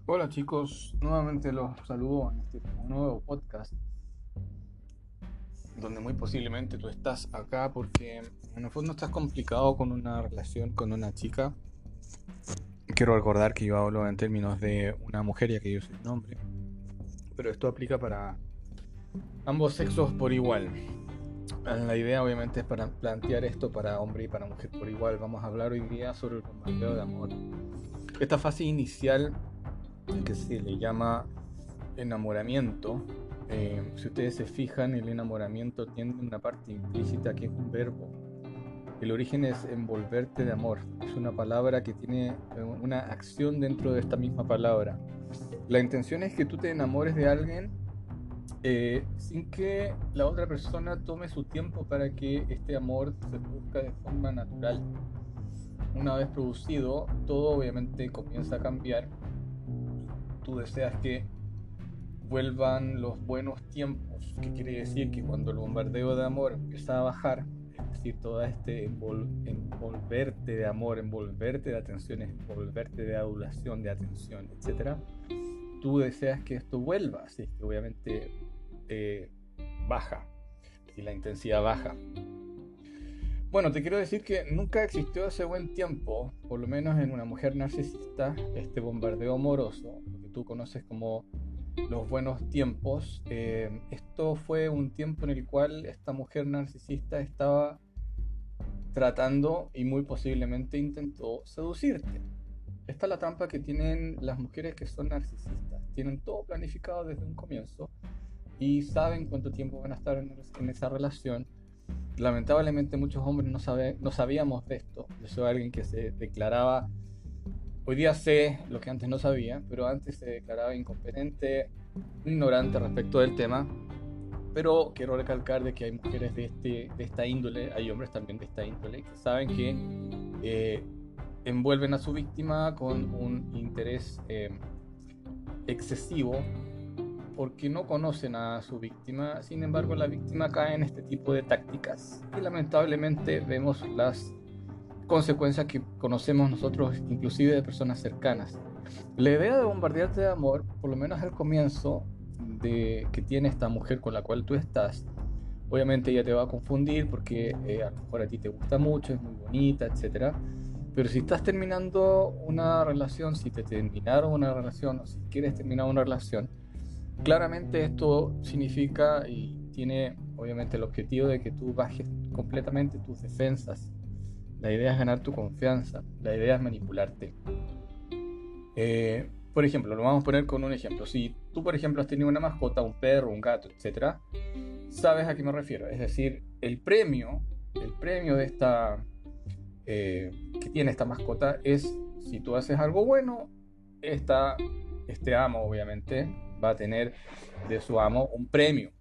A: Hola chicos, nuevamente los saludo en este nuevo podcast donde muy posiblemente tú estás acá porque en el fondo estás complicado con una relación con una chica Quiero recordar que yo hablo en términos de una mujer ya que yo soy un hombre, pero esto aplica para ambos sexos por igual. La idea obviamente es para plantear esto para hombre y para mujer por igual. Vamos a hablar hoy día sobre el bombardeo de amor. Esta fase inicial que se le llama enamoramiento. Eh, si ustedes se fijan, el enamoramiento tiene una parte implícita que es un verbo el origen es envolverte de amor. Es una palabra que tiene eh, una acción dentro de esta misma palabra. La intención es que tú te enamores de alguien eh, sin que la otra persona tome su tiempo para que este amor se produzca de forma natural. Una vez producido, todo obviamente comienza a cambiar. Tú deseas que vuelvan los buenos tiempos, que quiere decir que cuando el bombardeo de amor empieza a bajar, todo este envolverte de amor, envolverte de atención, envolverte de adulación, de atención, etc., tú deseas que esto vuelva, así que obviamente eh, baja, y la intensidad baja. Bueno, te quiero decir que nunca existió hace buen tiempo, por lo menos en una mujer narcisista, este bombardeo amoroso, lo que tú conoces como los buenos tiempos. Eh, esto fue un tiempo en el cual esta mujer narcisista estaba tratando y muy posiblemente intentó seducirte. Esta es la trampa que tienen las mujeres que son narcisistas. Tienen todo planificado desde un comienzo y saben cuánto tiempo van a estar en, esa relación. Lamentablemente muchos hombres no, sabe, no sabíamos de esto. Yo soy alguien que se declaraba, hoy día sé lo que antes no sabía, pero antes se declaraba incompetente, ignorante respecto del tema pero quiero recalcar de que hay mujeres de, este, de esta índole, hay hombres también de esta índole, que saben que eh, envuelven a su víctima con un interés eh, excesivo porque no conocen a su víctima, sin embargo la víctima cae en este tipo de tácticas y lamentablemente vemos las consecuencias que conocemos nosotros inclusive de personas cercanas. La idea de bombardearte de amor, por lo menos al comienzo, que tiene esta mujer con la cual tú estás, obviamente ella te va a confundir porque eh, a lo mejor a ti te gusta mucho, es muy bonita, etc. Pero si estás terminando una relación, si te terminaron una relación o si quieres terminar una relación, claramente esto significa y tiene obviamente el objetivo de que tú bajes completamente tus defensas. La idea es ganar tu confianza, la idea es manipularte. Eh, por ejemplo, lo vamos a poner con un ejemplo. Si tú, por ejemplo, has tenido una mascota, un perro, un gato, etc., sabes a qué me refiero. Es decir, el premio, el premio de esta eh, que tiene esta mascota es si tú haces algo bueno, esta, este amo, obviamente, va a tener de su amo un premio.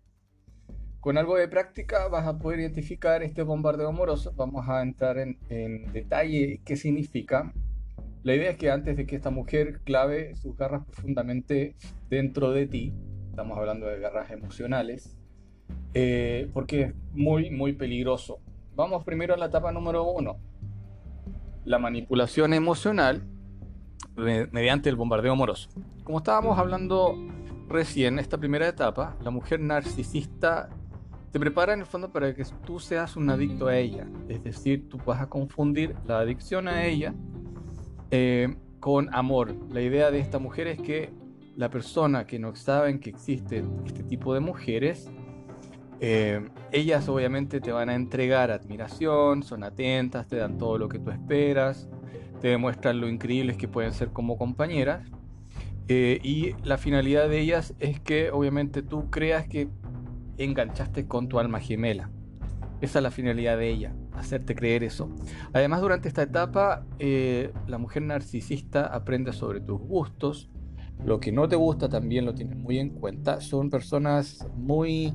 A: Con algo de práctica vas a poder identificar este bombardeo amoroso. Vamos a entrar en, en detalle qué significa la idea es que antes de que esta mujer clave sus garras profundamente dentro de ti, estamos hablando de garras emocionales, eh, porque es muy, muy peligroso. Vamos primero a la etapa número uno, la manipulación emocional mediante el bombardeo amoroso. Como estábamos hablando recién esta primera etapa, la mujer narcisista te prepara en el fondo para que tú seas un adicto a ella. Es decir, tú vas a confundir la adicción a ella eh, con amor. La idea de esta mujer es que la persona que no sabe que existe este tipo de mujeres, eh, ellas obviamente te van a entregar admiración, son atentas, te dan todo lo que tú esperas, te demuestran lo increíbles que pueden ser como compañeras. Eh, y la finalidad de ellas es que obviamente tú creas que enganchaste con tu alma gemela. Esa es la finalidad de ella, hacerte creer eso. Además, durante esta etapa, eh, la mujer narcisista aprende sobre tus gustos. Lo que no te gusta también lo tienes muy en cuenta. Son personas muy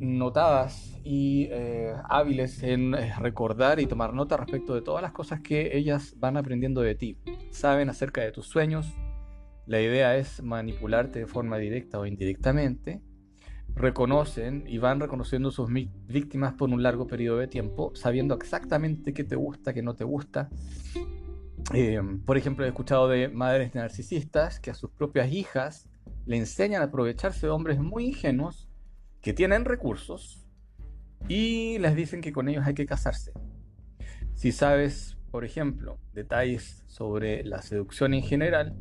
A: notadas y eh, hábiles en eh, recordar y tomar nota respecto de todas las cosas que ellas van aprendiendo de ti. Saben acerca de tus sueños, la idea es manipularte de forma directa o indirectamente. Reconocen y van reconociendo sus víctimas por un largo periodo de tiempo, sabiendo exactamente qué te gusta, qué no te gusta. Eh, por ejemplo, he escuchado de madres narcisistas que a sus propias hijas le enseñan a aprovecharse de hombres muy ingenuos que tienen recursos y les dicen que con ellos hay que casarse. Si sabes, por ejemplo, detalles sobre la seducción en general,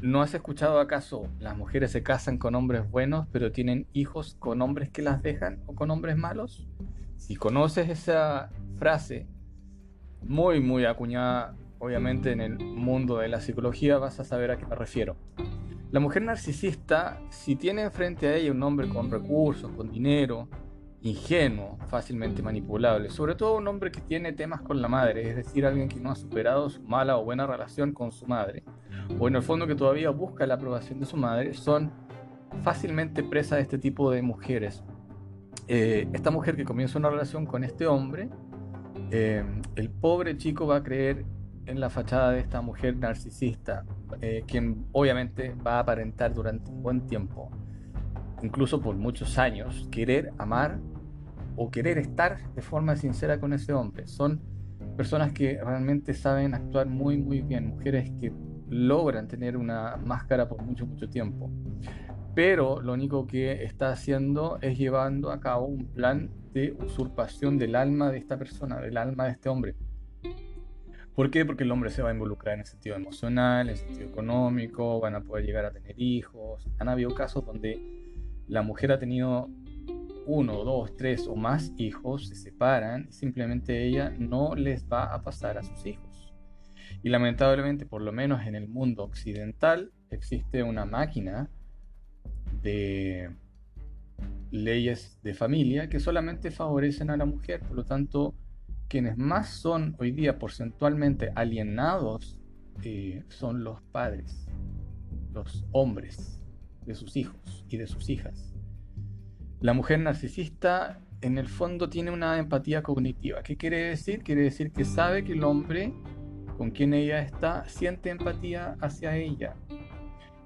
A: ¿No has escuchado acaso las mujeres se casan con hombres buenos pero tienen hijos con hombres que las dejan o con hombres malos? Si conoces esa frase muy muy acuñada obviamente en el mundo de la psicología vas a saber a qué me refiero. La mujer narcisista, si tiene enfrente a ella un hombre con recursos, con dinero, ingenuo, fácilmente manipulable, sobre todo un hombre que tiene temas con la madre, es decir, alguien que no ha superado su mala o buena relación con su madre, o en el fondo que todavía busca la aprobación de su madre, son fácilmente presa de este tipo de mujeres. Eh, esta mujer que comienza una relación con este hombre, eh, el pobre chico va a creer en la fachada de esta mujer narcisista, eh, quien obviamente va a aparentar durante un buen tiempo, incluso por muchos años, querer amar o querer estar de forma sincera con ese hombre. Son personas que realmente saben actuar muy muy bien, mujeres que logran tener una máscara por mucho mucho tiempo. Pero lo único que está haciendo es llevando a cabo un plan de usurpación del alma de esta persona, del alma de este hombre. ¿Por qué? Porque el hombre se va a involucrar en el sentido emocional, en el sentido económico, van a poder llegar a tener hijos. Han habido casos donde la mujer ha tenido uno, dos, tres o más hijos, se separan, simplemente ella no les va a pasar a sus hijos. Y lamentablemente, por lo menos en el mundo occidental, existe una máquina de leyes de familia que solamente favorecen a la mujer. Por lo tanto, quienes más son hoy día porcentualmente alienados eh, son los padres, los hombres de sus hijos y de sus hijas. La mujer narcisista en el fondo tiene una empatía cognitiva. ¿Qué quiere decir? Quiere decir que sabe que el hombre con quien ella está siente empatía hacia ella.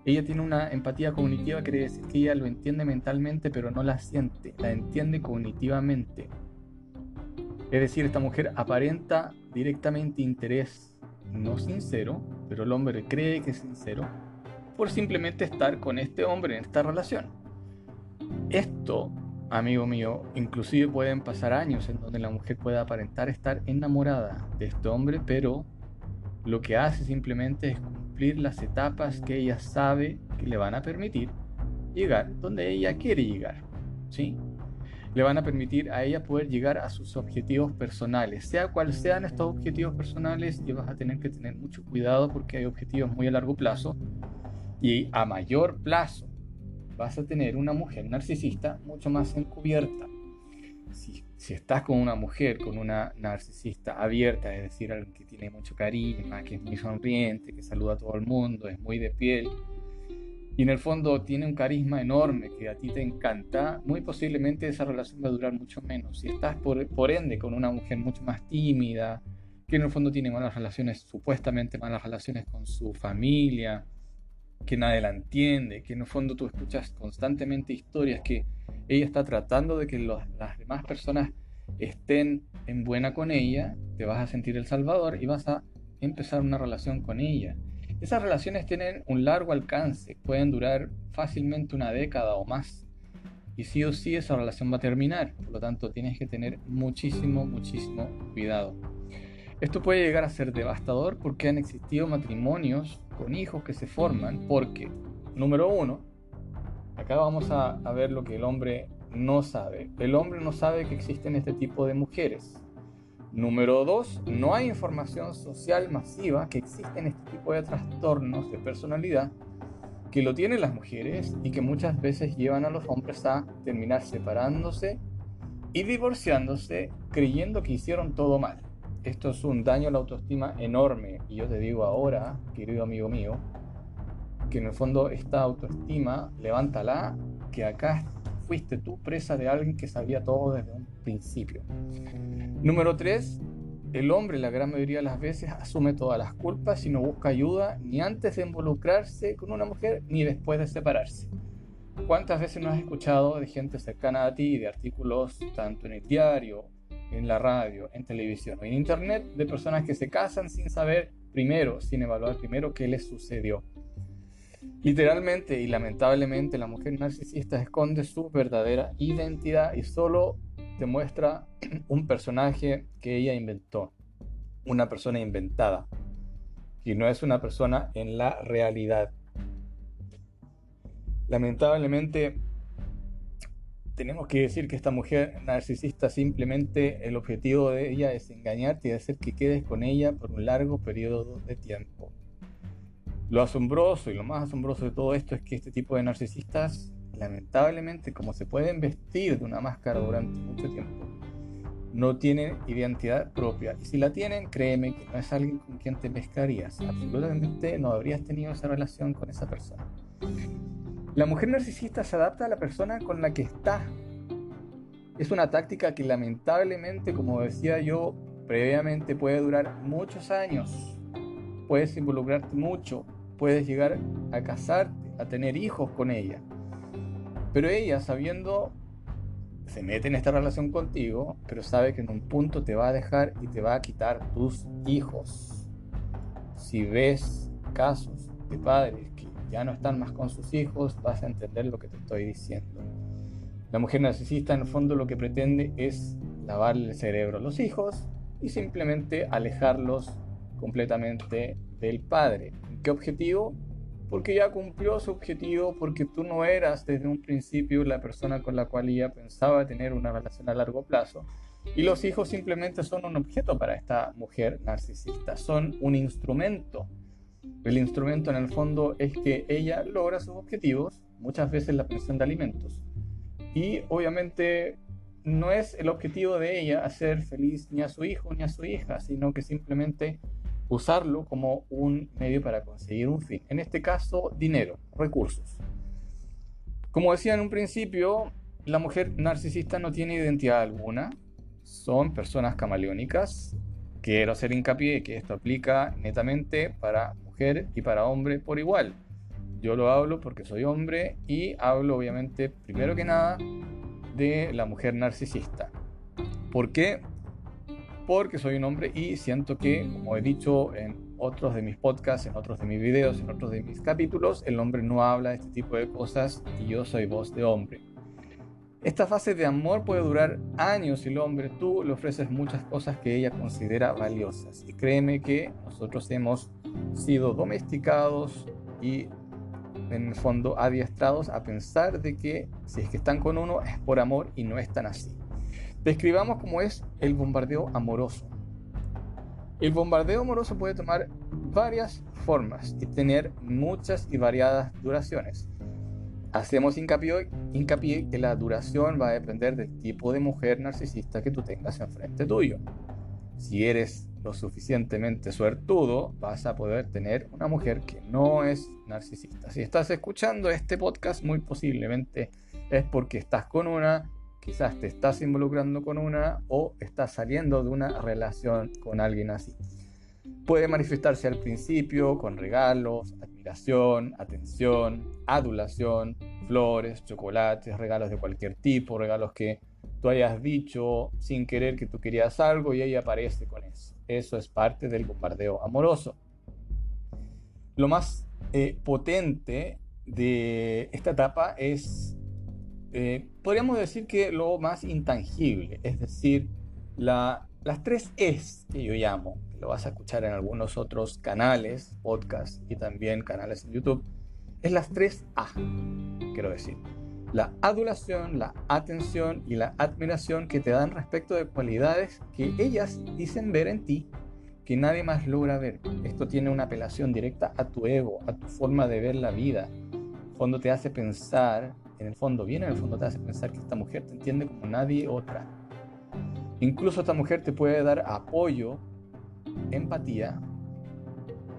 A: Ella tiene una empatía cognitiva, quiere decir que ella lo entiende mentalmente, pero no la siente, la entiende cognitivamente. Es decir, esta mujer aparenta directamente interés no sincero, pero el hombre cree que es sincero, por simplemente estar con este hombre en esta relación. Esto, amigo mío, inclusive pueden pasar años en donde la mujer pueda aparentar estar enamorada de este hombre, pero lo que hace simplemente es cumplir las etapas que ella sabe que le van a permitir llegar donde ella quiere llegar. ¿sí? Le van a permitir a ella poder llegar a sus objetivos personales. Sea cual sean estos objetivos personales, y vas a tener que tener mucho cuidado porque hay objetivos muy a largo plazo y a mayor plazo vas a tener una mujer narcisista mucho más encubierta. Si, si, estás con una mujer, con una narcisista abierta, es decir, alguien que tiene mucho carisma, que es muy sonriente, que saluda a todo el mundo, es muy de piel, y en el fondo tiene un carisma enorme que a ti te encanta, muy posiblemente esa relación va a durar mucho menos. Si estás por, por ende con una mujer mucho más tímida, que en el fondo tiene malas relaciones, supuestamente malas relaciones con su familia, que nadie la entiende, que en el fondo tú escuchas constantemente historias que ella está tratando de que las demás personas estén en buena con ella, te vas a sentir el salvador y vas a empezar una relación con ella. Esas relaciones tienen un largo alcance, pueden durar fácilmente una década o más. Y sí o sí esa relación va a terminar, por lo tanto tienes que tener muchísimo, muchísimo cuidado. Esto puede llegar a ser devastador porque han existido matrimonios con hijos que se forman porque, número uno, acá vamos a, a ver lo que el hombre no sabe. El hombre no sabe que existen este tipo de mujeres. Número dos, no hay información social masiva que existen este tipo de trastornos de personalidad que lo tienen las mujeres y que muchas veces llevan a los hombres a terminar separándose y divorciándose creyendo que hicieron todo mal. Esto es un daño a la autoestima enorme y yo te digo ahora, querido amigo mío, que en el fondo esta autoestima, levántala, que acá fuiste tú presa de alguien que sabía todo desde un principio. Número 3. El hombre la gran mayoría de las veces asume todas las culpas y no busca ayuda ni antes de involucrarse con una mujer ni después de separarse. ¿Cuántas veces no has escuchado de gente cercana a ti, de artículos tanto en el diario, en la radio, en televisión o en internet, de personas que se casan sin saber primero, sin evaluar primero qué les sucedió? Literalmente y lamentablemente la mujer narcisista esconde su verdadera identidad y solo te muestra un personaje que ella inventó, una persona inventada, y no es una persona en la realidad. Lamentablemente, tenemos que decir que esta mujer narcisista simplemente el objetivo de ella es engañarte y hacer que quedes con ella por un largo periodo de tiempo. Lo asombroso y lo más asombroso de todo esto es que este tipo de narcisistas lamentablemente, como se pueden vestir de una máscara durante mucho tiempo, no tienen identidad propia. Y si la tienen, créeme que no es alguien con quien te pescarías. Absolutamente no habrías tenido esa relación con esa persona. La mujer narcisista se adapta a la persona con la que está. Es una táctica que lamentablemente, como decía yo previamente, puede durar muchos años. Puedes involucrarte mucho, puedes llegar a casarte, a tener hijos con ella. Pero ella, sabiendo, se mete en esta relación contigo, pero sabe que en un punto te va a dejar y te va a quitar tus hijos. Si ves casos de padres ya no están más con sus hijos, vas a entender lo que te estoy diciendo. La mujer narcisista en el fondo lo que pretende es lavarle el cerebro a los hijos y simplemente alejarlos completamente del padre. ¿Qué objetivo? porque ya cumplió su objetivo, porque tú no eras desde un principio la persona con la cual ella pensaba tener una relación a largo plazo. Y los hijos simplemente son un objeto para esta mujer narcisista, son un instrumento. El instrumento en el fondo es que ella logra sus objetivos, muchas veces la pensión de alimentos. Y obviamente no es el objetivo de ella hacer feliz ni a su hijo ni a su hija, sino que simplemente usarlo como un medio para conseguir un fin. En este caso, dinero, recursos. Como decía en un principio, la mujer narcisista no tiene identidad alguna, son personas camaleónicas. Quiero hacer hincapié que esto aplica netamente para y para hombre por igual. Yo lo hablo porque soy hombre y hablo obviamente primero que nada de la mujer narcisista. ¿Por qué? porque soy un hombre y siento que, como he dicho en otros de mis podcasts, en otros de mis videos, en otros de mis capítulos, el hombre no habla de este tipo de cosas y yo soy voz de hombre. Esta fase de amor puede durar años y el hombre tú le ofreces muchas cosas que ella considera valiosas. Y créeme que nosotros hemos sido domesticados y en el fondo adiestrados a pensar de que si es que están con uno es por amor y no es tan así. Describamos cómo es el bombardeo amoroso. El bombardeo amoroso puede tomar varias formas y tener muchas y variadas duraciones. Hacemos hincapié, hincapié que la duración va a depender del tipo de mujer narcisista que tú tengas enfrente tuyo. Si eres lo suficientemente suertudo, vas a poder tener una mujer que no es narcisista. Si estás escuchando este podcast, muy posiblemente es porque estás con una Quizás te estás involucrando con una o estás saliendo de una relación con alguien así. Puede manifestarse al principio con regalos, atención, adulación, flores, chocolates, regalos de cualquier tipo, regalos que tú hayas dicho sin querer que tú querías algo y ella aparece con eso. Eso es parte del bombardeo amoroso. lo más eh, potente de esta etapa es, eh, podríamos decir que lo más intangible, es decir, la, las tres Es que yo llamo, lo vas a escuchar en algunos otros canales, podcasts y también canales en YouTube, es las tres A, quiero decir. La adulación, la atención y la admiración que te dan respecto de cualidades que ellas dicen ver en ti que nadie más logra ver. Esto tiene una apelación directa a tu ego, a tu forma de ver la vida. En el fondo te hace pensar, en el fondo, bien en el fondo te hace pensar que esta mujer te entiende como nadie otra. Incluso esta mujer te puede dar apoyo, empatía.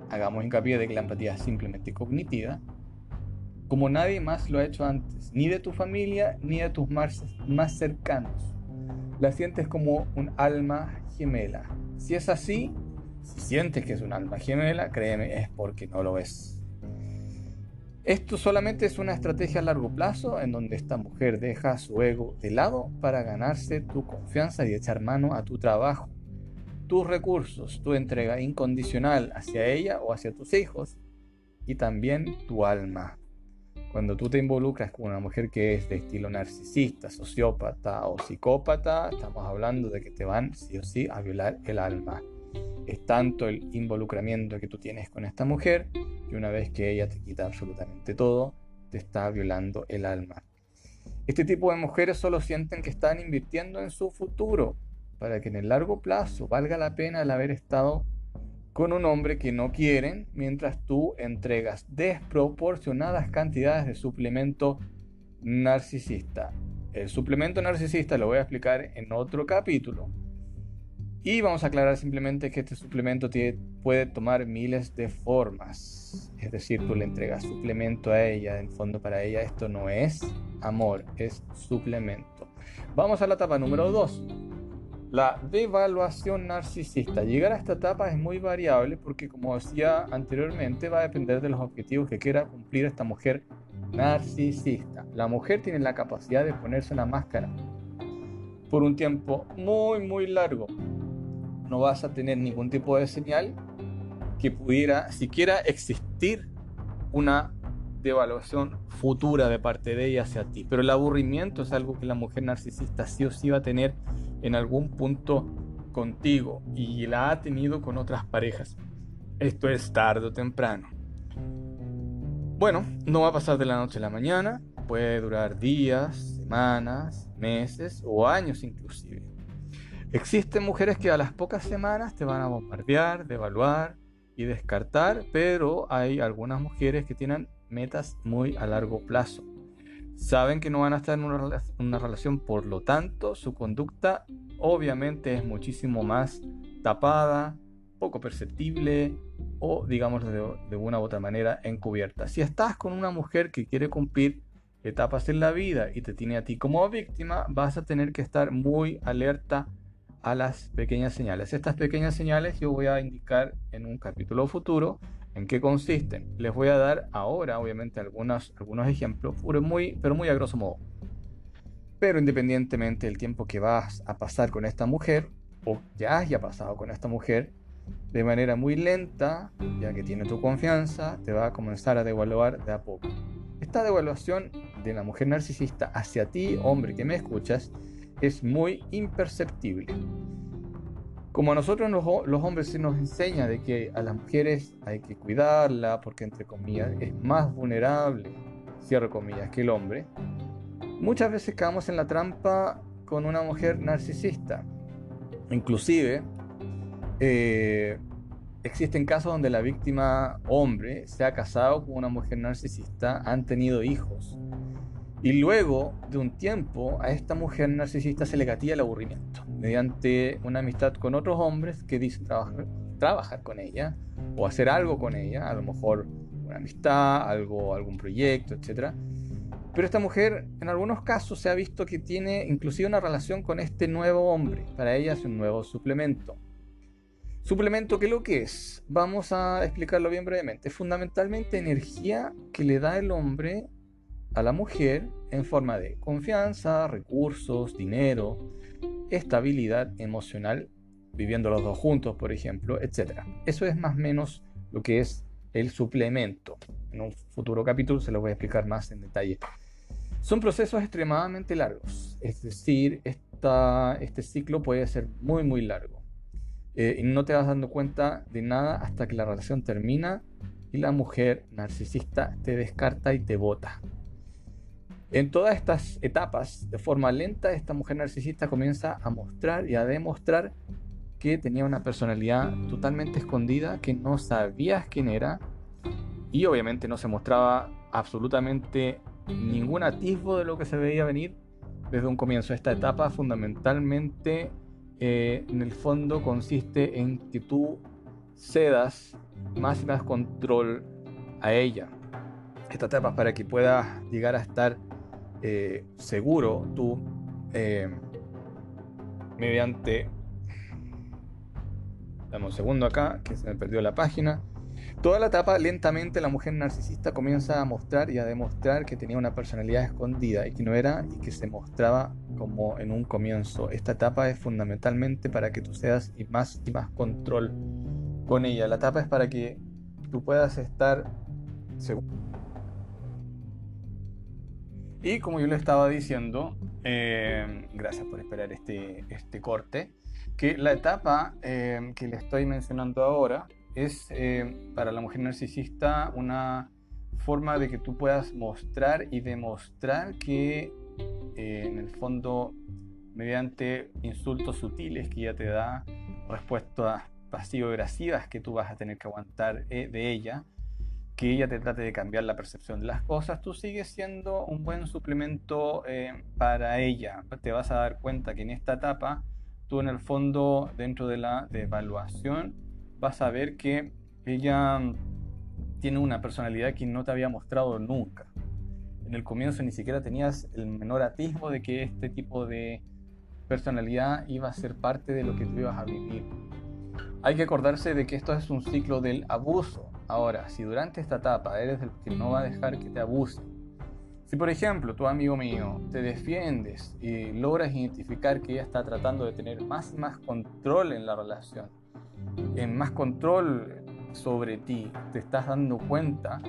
A: Hagamos hincapié de que la empatía es simplemente cognitiva, como nadie más lo ha hecho antes, ni de tu familia ni de tus más, más cercanos. La sientes como un alma gemela. Si es así, si sientes que es un alma gemela, créeme, es porque no lo es. Esto solamente es una estrategia a largo plazo en donde esta mujer deja su ego de lado para ganarse tu confianza y echar mano a tu trabajo, tus recursos, tu entrega incondicional hacia ella o hacia tus hijos y también tu alma. Cuando tú te involucras con una mujer que es de estilo narcisista, sociópata o psicópata, estamos hablando de que te van sí o sí a violar el alma es tanto el involucramiento que tú tienes con esta mujer que una vez que ella te quita absolutamente todo, te está violando el alma. Este tipo de mujeres solo sienten que están invirtiendo en su futuro para que en el largo plazo valga la pena el haber estado con un hombre que no quieren mientras tú entregas desproporcionadas cantidades de suplemento narcisista. El suplemento narcisista lo voy a explicar en otro capítulo y vamos a aclarar simplemente que este suplemento puede tomar miles de formas. Es decir, tú le entregas suplemento a ella, en fondo para ella esto no es amor, es suplemento. Vamos a la etapa número 2. La devaluación narcisista. Llegar a esta etapa es muy variable porque como decía anteriormente va a depender de los objetivos que quiera cumplir esta mujer narcisista. La mujer tiene la capacidad de ponerse una máscara por un tiempo muy muy largo no vas a tener ningún tipo de señal que pudiera siquiera existir una devaluación futura de parte de ella hacia ti. Pero el aburrimiento es algo que la mujer narcisista sí o sí va a tener en algún punto contigo y la ha tenido con otras parejas. Esto es tarde o temprano. Bueno, no va a pasar de la noche a la mañana, puede durar días, semanas, meses o años inclusive. Existen mujeres que a las pocas semanas te van a bombardear, devaluar y descartar, pero hay algunas mujeres que tienen metas muy a largo plazo. Saben que no van a estar en una, relación, por lo tanto, su conducta obviamente es muchísimo más tapada, poco perceptible o, digamos, de, de una u otra manera encubierta. Si estás con una mujer que quiere cumplir etapas en la vida y te tiene a ti como víctima, vas a tener que estar muy alerta a las pequeñas señales. Estas pequeñas señales yo voy a indicar en un capítulo futuro en qué consisten. Les voy a dar ahora, obviamente, algunos, algunos ejemplos, pero muy, pero muy a grosso modo. Pero independientemente del tiempo que vas a pasar con esta mujer, o ya haya pasado con esta mujer, de manera muy lenta, ya que tiene tu confianza, te va a comenzar a devaluar de a poco. Esta devaluación de la mujer narcisista hacia ti, hombre que me escuchas, es muy imperceptible. Como a nosotros los, hombres se nos enseña de que a las mujeres hay que cuidarla porque entre comillas es más vulnerable, cierro comillas, que el hombre, muchas veces caemos en la trampa con una mujer narcisista. Inclusive, eh, existen casos donde la víctima hombre se ha casado con una mujer narcisista, han tenido hijos y luego de un tiempo a esta mujer narcisista se le gatilla el aburrimiento mediante una amistad con otros hombres que dicen trabajar, trabajar con ella o hacer algo con ella, a lo mejor una amistad, algo, algún proyecto, etc. Pero esta mujer en algunos casos se ha visto que tiene inclusive una relación con este nuevo hombre. Para ella es un nuevo suplemento. Suplemento, ¿qué es lo que es? Vamos a explicarlo bien brevemente. Es fundamentalmente energía que le da el hombre a la mujer en forma de confianza, recursos, dinero, estabilidad emocional, viviendo los dos juntos, por ejemplo, etc. Eso es más o menos lo que es el suplemento. En un futuro capítulo se lo voy a explicar más en detalle. Son procesos extremadamente largos, es decir, esta, este ciclo puede ser muy muy largo. Eh, y no te vas dando cuenta de nada hasta que la relación termina y la mujer narcisista te descarta y te bota. En todas estas etapas, de forma lenta, esta mujer narcisista comienza a mostrar y a demostrar que tenía una personalidad totalmente escondida, que no sabías quién era y obviamente no se mostraba absolutamente ningún atisbo de lo que se veía venir desde un comienzo. Esta etapa fundamentalmente eh, en el fondo consiste en que tú cedas más y más control a ella. Esta etapa es para que puedas llegar a estar eh, seguro tú eh, mediante Dame un segundo acá, que se me perdió la página. Toda la etapa, lentamente, la mujer narcisista comienza a mostrar y a demostrar que tenía una personalidad escondida y que no era y que se mostraba como en un comienzo. Esta etapa es fundamentalmente para que tú seas y más y más control con ella. La etapa es para que tú puedas estar seguro. Y como yo le estaba diciendo, eh, gracias por esperar este, este corte que la etapa eh, que le estoy mencionando ahora es eh, para la mujer narcisista una forma de que tú puedas mostrar y demostrar que eh, en el fondo mediante insultos sutiles que ella te da, respuestas pasivo-agresivas que tú vas a tener que aguantar de ella, que ella te trate de cambiar la percepción de las cosas, tú sigues siendo un buen suplemento para ella. Te vas a dar cuenta que en esta etapa tú en el fondo, dentro de la evaluación, vas a ver que ella tiene una personalidad que no te había mostrado nunca. En el comienzo ni siquiera tenías el menor atisbo de que este tipo de personalidad iba a ser parte de lo que tú ibas a vivir. Hay que acordarse de que esto es un ciclo del abuso. Ahora, si durante esta etapa eres el que no va a dejar que te abuse, si por ejemplo tu amigo mío te defiendes y logras identificar que ella está tratando de tener más y más control en la relación, en más control sobre ti, te estás dando cuenta,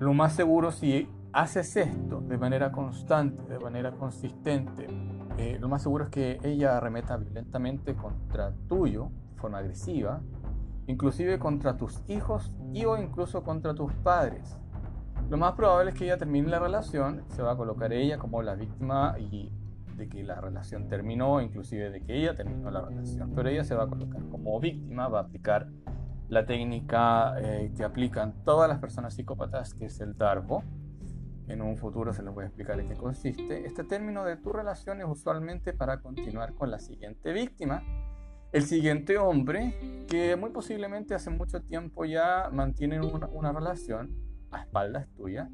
A: lo más seguro si haces esto de manera constante, de manera consistente, eh, lo más seguro es que ella arremeta violentamente contra tuyo, de forma agresiva, inclusive contra tus hijos y o incluso contra tus padres lo más probable es que ella termine la relación, se va a colocar ella como la víctima y de que la relación terminó, inclusive de que ella terminó la relación, pero ella se va a colocar como víctima, va a aplicar la técnica eh, que aplican todas las personas psicópatas, que es el DARVO. En un futuro se les voy a explicar en qué consiste. Este término de tu relación es usualmente para continuar con la siguiente víctima, el siguiente hombre, que muy posiblemente hace mucho tiempo ya mantienen una, relación, a espaldas tuyas,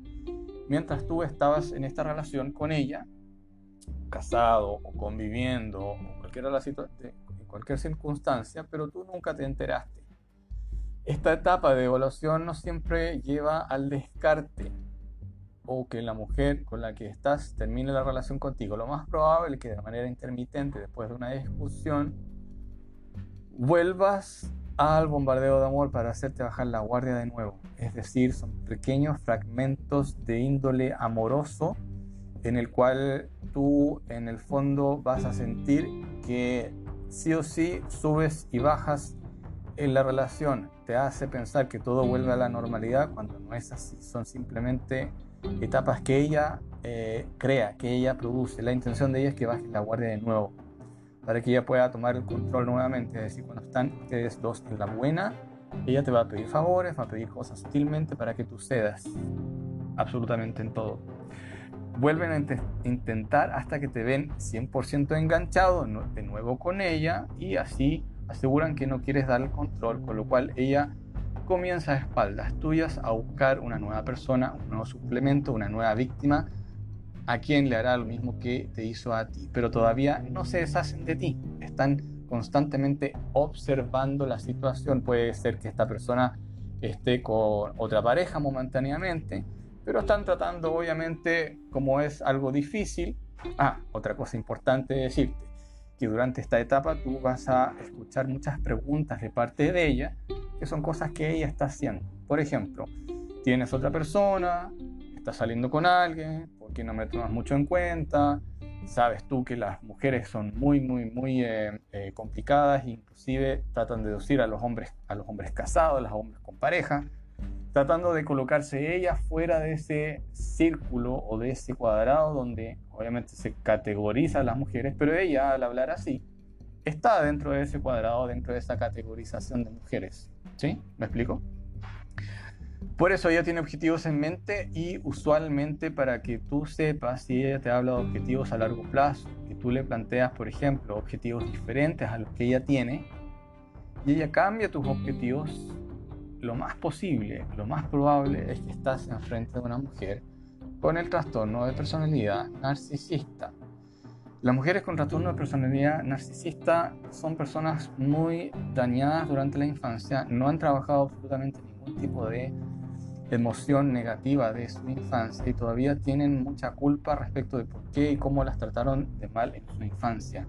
A: mientras tú estabas en esta relación con ella, casado o conviviendo o cualquier, en cualquier circunstancia, pero tú nunca te enteraste. Esta etapa de evaluación no siempre lleva al descarte o que la mujer con la que estás termine la relación contigo. Lo más probable es que de manera intermitente, después de una discusión, vuelvas al bombardeo de amor para hacerte bajar la guardia de nuevo. Es decir, son pequeños fragmentos de índole amoroso en el cual tú en el fondo vas a sentir que sí o sí subes y bajas en la relación. Te hace pensar que todo vuelve a la normalidad cuando no es así. Son simplemente etapas que ella eh, crea, que ella produce. La intención de ella es que bajes la guardia de nuevo para que ella pueda tomar el control nuevamente. Es decir, cuando están ustedes dos en la buena, ella te va a pedir favores, va a pedir cosas sutilmente para que tú cedas absolutamente en todo. Vuelven a intentar hasta que te ven 100% enganchado de nuevo con ella y así aseguran que no quieres dar el control, con lo cual ella comienza a espaldas tuyas a buscar una nueva persona, un nuevo suplemento, una nueva víctima a quien le hará lo mismo que te hizo a ti, pero todavía no se deshacen de ti, están constantemente observando la situación, puede ser que esta persona esté con otra pareja momentáneamente, pero están tratando obviamente como es algo difícil. Ah, otra cosa importante decirte, que durante esta etapa tú vas a escuchar muchas preguntas de parte de ella, que son cosas que ella está haciendo. Por ejemplo, tienes otra persona, estás saliendo con alguien, porque no me tomas mucho en cuenta, sabes tú que las mujeres son muy, muy, muy eh, eh, complicadas, inclusive tratan de deducir a los hombres, a los hombres casados, a los hombres con pareja, tratando de colocarse ella fuera de ese círculo o de ese cuadrado donde obviamente se categoriza a las mujeres, pero ella al hablar así está dentro de ese cuadrado, dentro de esa categorización de mujeres. ¿Sí? ¿Me explico? Por eso ella tiene objetivos en mente y usualmente para que tú sepas si ella te habla de objetivos a largo plazo y tú le planteas, por ejemplo, objetivos diferentes a los que ella tiene y ella cambia tus objetivos, lo más posible, lo más probable es que estás enfrente de una mujer con el trastorno de personalidad narcisista. Las mujeres con trastorno de personalidad narcisista son personas muy dañadas durante la infancia, no han trabajado absolutamente ningún tipo de emoción negativa de su infancia y todavía tienen mucha culpa respecto de por qué y cómo las trataron de mal en su infancia.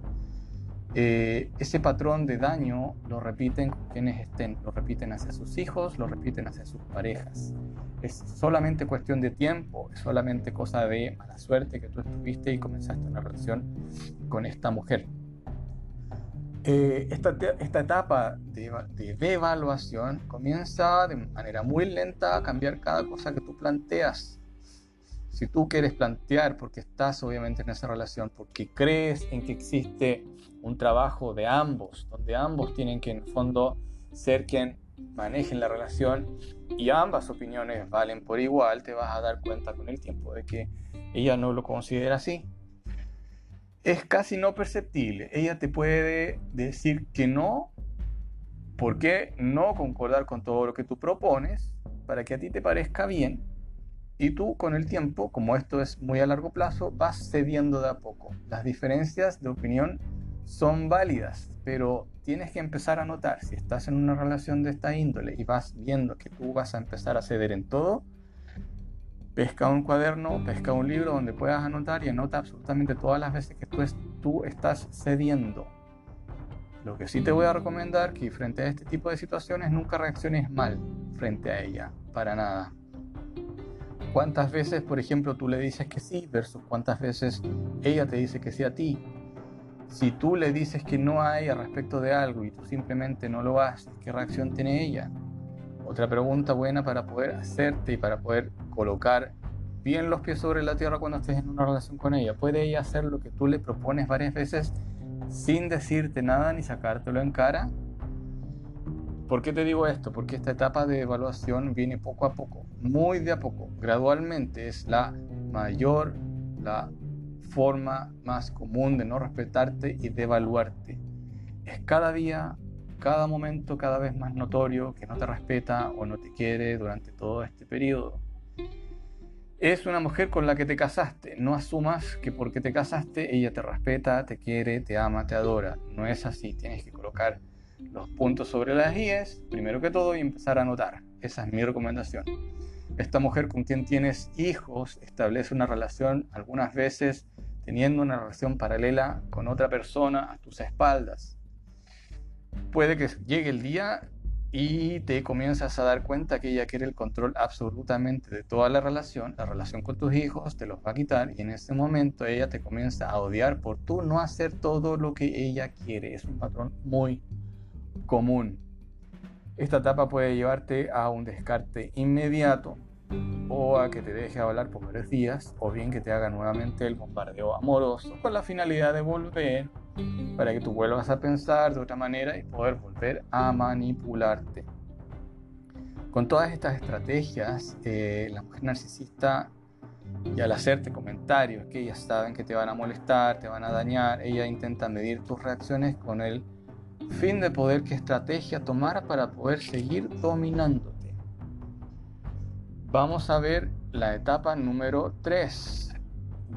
A: Eh, ese patrón de daño lo repiten con quienes estén, lo repiten hacia sus hijos, lo repiten hacia sus parejas. Es solamente cuestión de tiempo, es solamente cosa de mala suerte que tú estuviste y comenzaste una relación con esta mujer. Eh, esta, esta, etapa de, de devaluación comienza de manera muy lenta a cambiar cada cosa que tú planteas. Si tú quieres plantear, porque estás obviamente en esa relación, porque crees en que existe un trabajo de ambos, donde ambos tienen que en el fondo ser quien manejen la relación y ambas opiniones valen por igual, te vas a dar cuenta con el tiempo de que ella no lo considera así es casi no perceptible. Ella te puede decir que no, ¿por qué no concordar con todo lo que tú propones para que a ti te parezca bien? Y tú con el tiempo, como esto es muy a largo plazo, vas cediendo de a poco. Las diferencias de opinión son válidas, pero tienes que empezar a notar si estás en una relación de esta índole y vas viendo que tú vas a empezar a ceder en todo, pesca un cuaderno, pesca un libro donde puedas anotar y anota absolutamente todas las veces que tú, tú estás cediendo. Lo que sí te voy a recomendar que frente a este tipo de situaciones nunca reacciones mal frente a ella, para nada. ¿Cuántas veces, por ejemplo, tú le dices que sí versus cuántas veces ella te dice que sí a ti? Si tú le dices que no a ella respecto de algo y tú simplemente no lo haces, ¿qué reacción tiene ella? Otra pregunta buena para poder hacerte y para poder colocar bien los pies sobre la tierra cuando estés en una relación con ella. Puede ella hacer lo que tú le propones varias veces sin decirte nada ni sacártelo en cara. ¿Por qué te digo esto? Porque esta etapa de evaluación viene poco a poco, muy de a poco, gradualmente es la mayor, la forma más común de no respetarte y de evaluarte. Es cada día cada momento cada vez más notorio que no te respeta o no te quiere durante todo este periodo. Es una mujer con la que te casaste. No asumas que porque te casaste ella te respeta, te quiere, te ama, te adora. No es así. Tienes que colocar los puntos sobre las IES, primero que todo, y empezar a notar. Esa es mi recomendación. Esta mujer con quien tienes hijos establece una relación, algunas veces teniendo una relación paralela con otra persona a tus espaldas puede que llegue el día y te comienzas a dar cuenta que ella quiere el control absolutamente de toda la relación, la relación con tus hijos, te los va a quitar y en ese momento ella te comienza a odiar por tú no hacer todo lo que ella quiere. Es un patrón muy común. Esta etapa puede llevarte a un descarte inmediato o a que te deje hablar por varios días o bien que te haga nuevamente el bombardeo amoroso con la finalidad de volver para que tú vuelvas a pensar de otra manera y poder volver a manipularte. Con todas estas estrategias, eh, la mujer narcisista, y al hacerte comentarios que ellas saben que te van a molestar, te van a dañar, ella intenta medir tus reacciones con el fin de poder qué estrategia tomar para poder seguir dominándote. Vamos a ver la etapa número 3,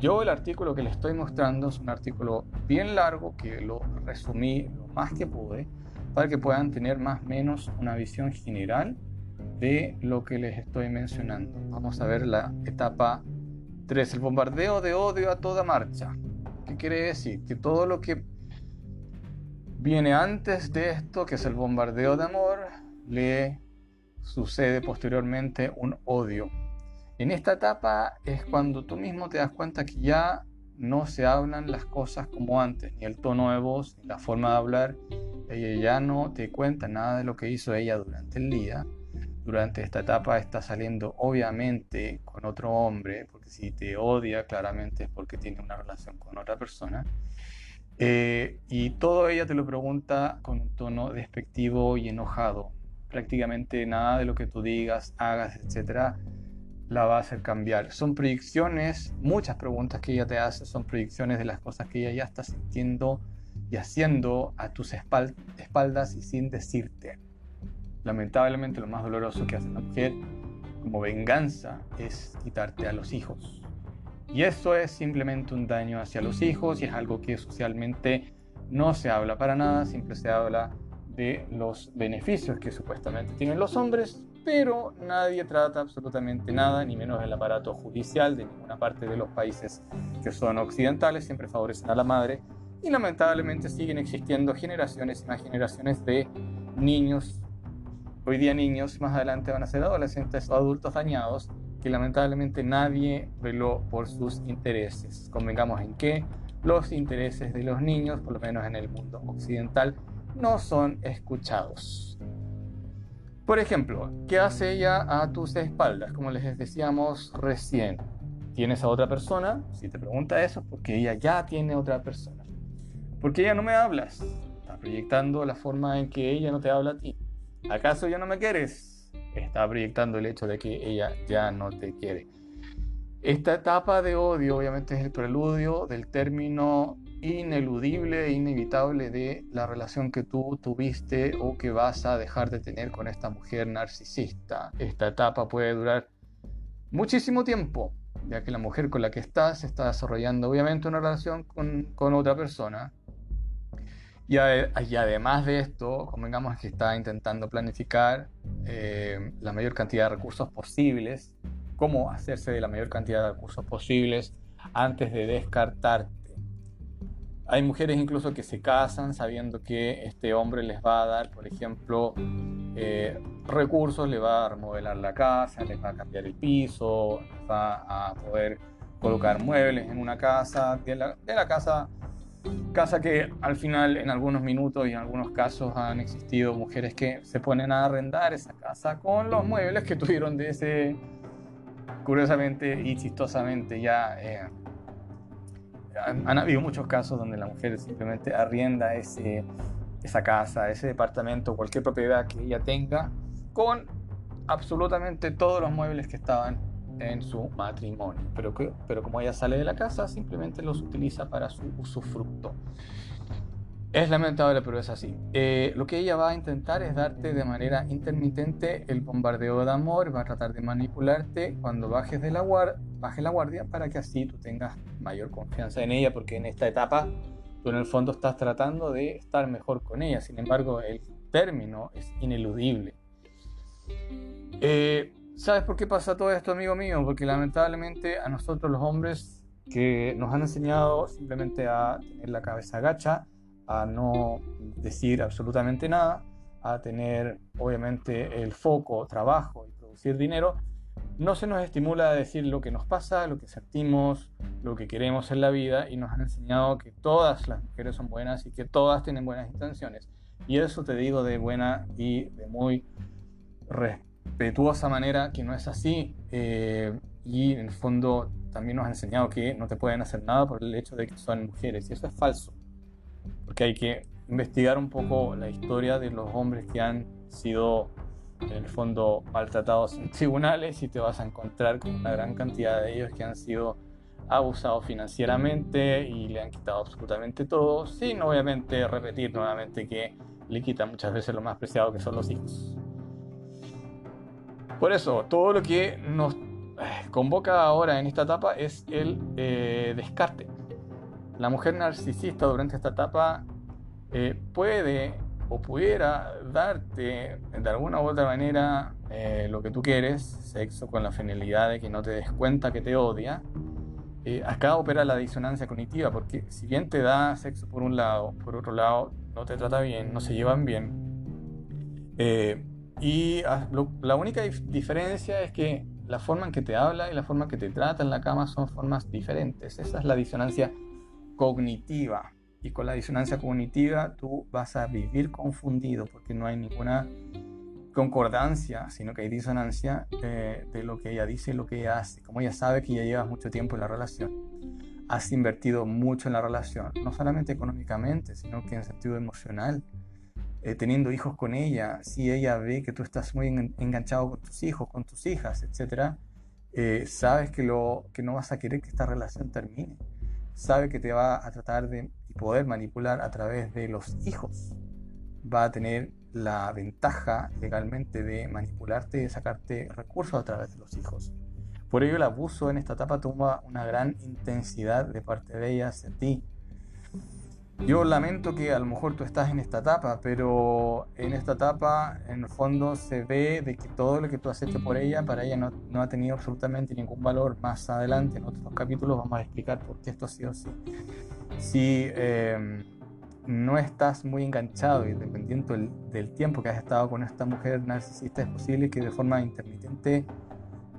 A: yo el artículo que les estoy mostrando es un artículo bien largo que lo resumí lo más que pude para que puedan tener más o menos una visión general de lo que les estoy mencionando. Vamos a ver la etapa 3, el bombardeo de odio a toda marcha. ¿Qué quiere decir? Que todo lo que viene antes de esto, que es el bombardeo de amor, le sucede posteriormente un odio. En esta etapa es cuando tú mismo te das cuenta que ya no se hablan las cosas como antes, ni el tono de voz, ni la forma de hablar. Ella ya no te cuenta nada de lo que hizo ella durante el día. Durante esta etapa está saliendo obviamente con otro hombre, porque si te odia claramente es porque tiene una relación con otra persona. Eh, y todo ella te lo pregunta con un tono despectivo y enojado. Prácticamente nada de lo que tú digas, hagas, etcétera, la va a hacer cambiar. Son proyecciones, muchas preguntas que ella te hace son proyecciones de las cosas que ella ya está sintiendo y haciendo a tus espaldas y sin decirte. Lamentablemente lo más doloroso que hace una mujer como venganza es quitarte a los hijos. Y eso es simplemente un daño hacia los hijos y es algo que socialmente no se habla para nada, siempre se habla de los beneficios que supuestamente tienen los hombres, pero nadie trata absolutamente nada, ni menos el aparato judicial de ninguna parte de los países que son occidentales, siempre favorecen a la madre y lamentablemente siguen existiendo generaciones y más generaciones de niños, hoy día niños, más adelante van a ser adolescentes o adultos dañados que lamentablemente nadie veló por sus intereses. Convengamos en que los intereses de los niños, por lo menos en el mundo occidental, no son escuchados. Por ejemplo, ¿qué hace ella a tus espaldas? Como les decíamos recién, ¿tienes a otra persona? Si te pregunta eso, porque ella ya tiene otra persona. ¿Por qué ella no me hablas? Está proyectando la forma en que ella no te habla a ti. ¿Acaso ya no me quieres? Está proyectando el hecho de que ella ya no te quiere. Esta etapa de odio obviamente es el preludio del término ineludible e inevitable de la relación que tú tuviste o que vas a dejar de tener con esta mujer narcisista. Esta etapa puede durar muchísimo tiempo, ya que la mujer con la que estás está desarrollando obviamente una relación con, otra persona. Y, además de esto, convengamos que está intentando planificar eh, la mayor cantidad de recursos posibles, cómo hacerse de la mayor cantidad de recursos posibles antes de descartarte hay mujeres incluso que se casan sabiendo que este hombre les va a dar, por ejemplo, eh, recursos, le va a remodelar la casa, les va a cambiar el piso, les va a poder colocar muebles en una casa, de la, de la casa, casa que al final en algunos minutos y en algunos casos han existido mujeres que se ponen a arrendar esa casa con los muebles que tuvieron de ese, curiosamente y chistosamente ya... Eh, han, habido muchos casos donde la mujer simplemente arrienda ese, esa casa, ese departamento, cualquier propiedad que ella tenga, con absolutamente todos los muebles que estaban en su matrimonio. Pero, pero como ella sale de la casa, simplemente los utiliza para su usufructo. Es lamentable, pero es así. Eh, lo que ella va a intentar es darte de manera intermitente el bombardeo de amor, va a tratar de manipularte cuando bajes de la guardia, baje la guardia para que así tú tengas mayor confianza en ella, porque en esta etapa tú en el fondo estás tratando de estar mejor con ella. Sin embargo, el término es ineludible. Eh, ¿Sabes por qué pasa todo esto, amigo mío? Porque lamentablemente a nosotros los hombres que nos han enseñado simplemente a tener la cabeza agacha, a no decir absolutamente nada, a tener obviamente el foco, trabajo y producir dinero, no se nos estimula a decir lo que nos pasa, lo que sentimos, lo que queremos en la vida y nos han enseñado que todas las mujeres son buenas y que todas tienen buenas intenciones. Y eso te digo de buena y de muy respetuosa manera que no es así. Eh, y en el fondo también nos han enseñado que no te pueden hacer nada por el hecho de que son mujeres. Y eso es falso porque hay que investigar un poco la historia de los hombres que han sido en el fondo maltratados en tribunales y te vas a encontrar con una gran cantidad de ellos que han sido abusados financieramente y le han quitado absolutamente todo, sin obviamente repetir nuevamente que le quitan muchas veces lo más preciado que son los hijos. Por eso, todo lo que nos eh, convoca ahora en esta etapa es el eh, descarte la mujer narcisista durante esta etapa eh, puede o pudiera darte de alguna u otra manera eh, lo que tú quieres, sexo con la finalidad de que no te des cuenta que te odia. Eh, acá opera la disonancia cognitiva, porque si bien te da sexo por un lado, por otro lado no te trata bien, no se llevan bien, Y ah, la única diferencia es que la forma en que te habla y la forma en que te trata en la cama son formas diferentes. Esa es la disonancia cognitiva. Y con la disonancia cognitiva tú vas a vivir confundido porque no hay ninguna concordancia, sino que hay disonancia de, de, lo que ella dice y lo que ella hace. Como ella sabe que ya llevas mucho tiempo en la relación, has invertido mucho en la relación, no solamente económicamente, sino que en sentido emocional eh, teniendo hijos con ella, si ella ve que tú estás muy enganchado con tus hijos, con tus hijas, etc., eh, sabes que, lo, que no vas a querer que esta relación termine. Sabe que te va a tratar de poder manipular a través de los hijos. Va a tener la ventaja legalmente de manipularte y sacarte recursos a través de los hijos. Por ello el abuso en esta etapa toma una gran intensidad de parte de ella hacia ti yo lamento que a lo mejor tú estás en esta etapa, pero en esta etapa en el fondo se ve de que todo lo que tú has hecho por ella, para ella no, ha tenido absolutamente ningún valor. Más adelante en otros capítulos vamos a explicar por qué esto ha sido así. Si eh, no estás muy enganchado y dependiendo del tiempo que has estado con esta mujer narcisista, es posible que de forma intermitente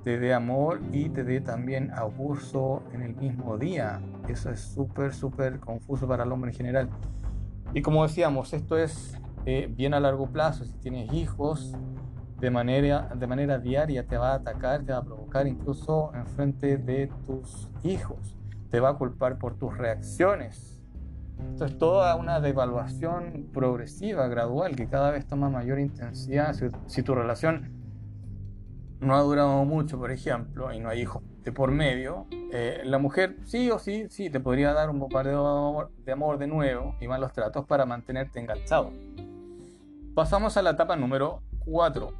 A: te dé amor y te dé también abuso en el mismo día. Eso es súper, súper confuso para el hombre en general. Y como decíamos, esto es eh, bien a largo plazo. Si tienes hijos, de manera, de manera diaria te va a atacar, te va a provocar incluso en frente de tus hijos. Te va a culpar por tus reacciones. Esto es toda una devaluación progresiva, gradual, que cada vez toma mayor intensidad. Si, si tu relación no ha durado mucho, por ejemplo, y no hay hijos de por medio, eh, la mujer sí o sí, sí, te podría dar un bombardeo de amor de nuevo y malos tratos para mantenerte enganchado. Pasamos a la etapa número 4.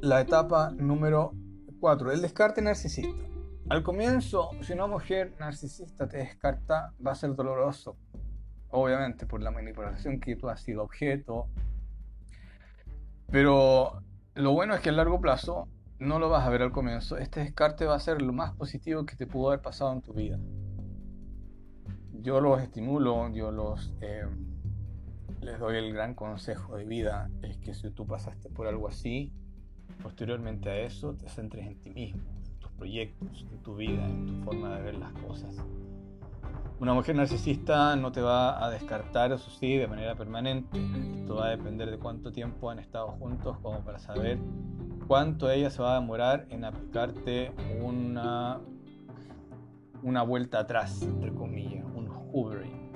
A: La etapa número 4, el descarte narcisista. Al comienzo, si una mujer narcisista te descarta, va a ser doloroso. Obviamente por la manipulación que tú has sido objeto, pero lo bueno es que a largo plazo no lo vas a ver al comienzo. Este descarte va a ser lo más positivo que te pudo haber pasado en tu vida. Yo los estimulo, yo los eh, les doy el gran consejo de vida es que si tú pasaste por algo así, posteriormente a eso te centres en ti mismo, en tus proyectos, en tu vida, en tu forma de ver las cosas. Una mujer narcisista no te va a descartar, eso sí, de manera permanente. Esto va a depender de cuánto tiempo han estado juntos, como para saber cuánto ella se va a demorar en aplicarte una, una vuelta atrás, entre comillas, un hovering.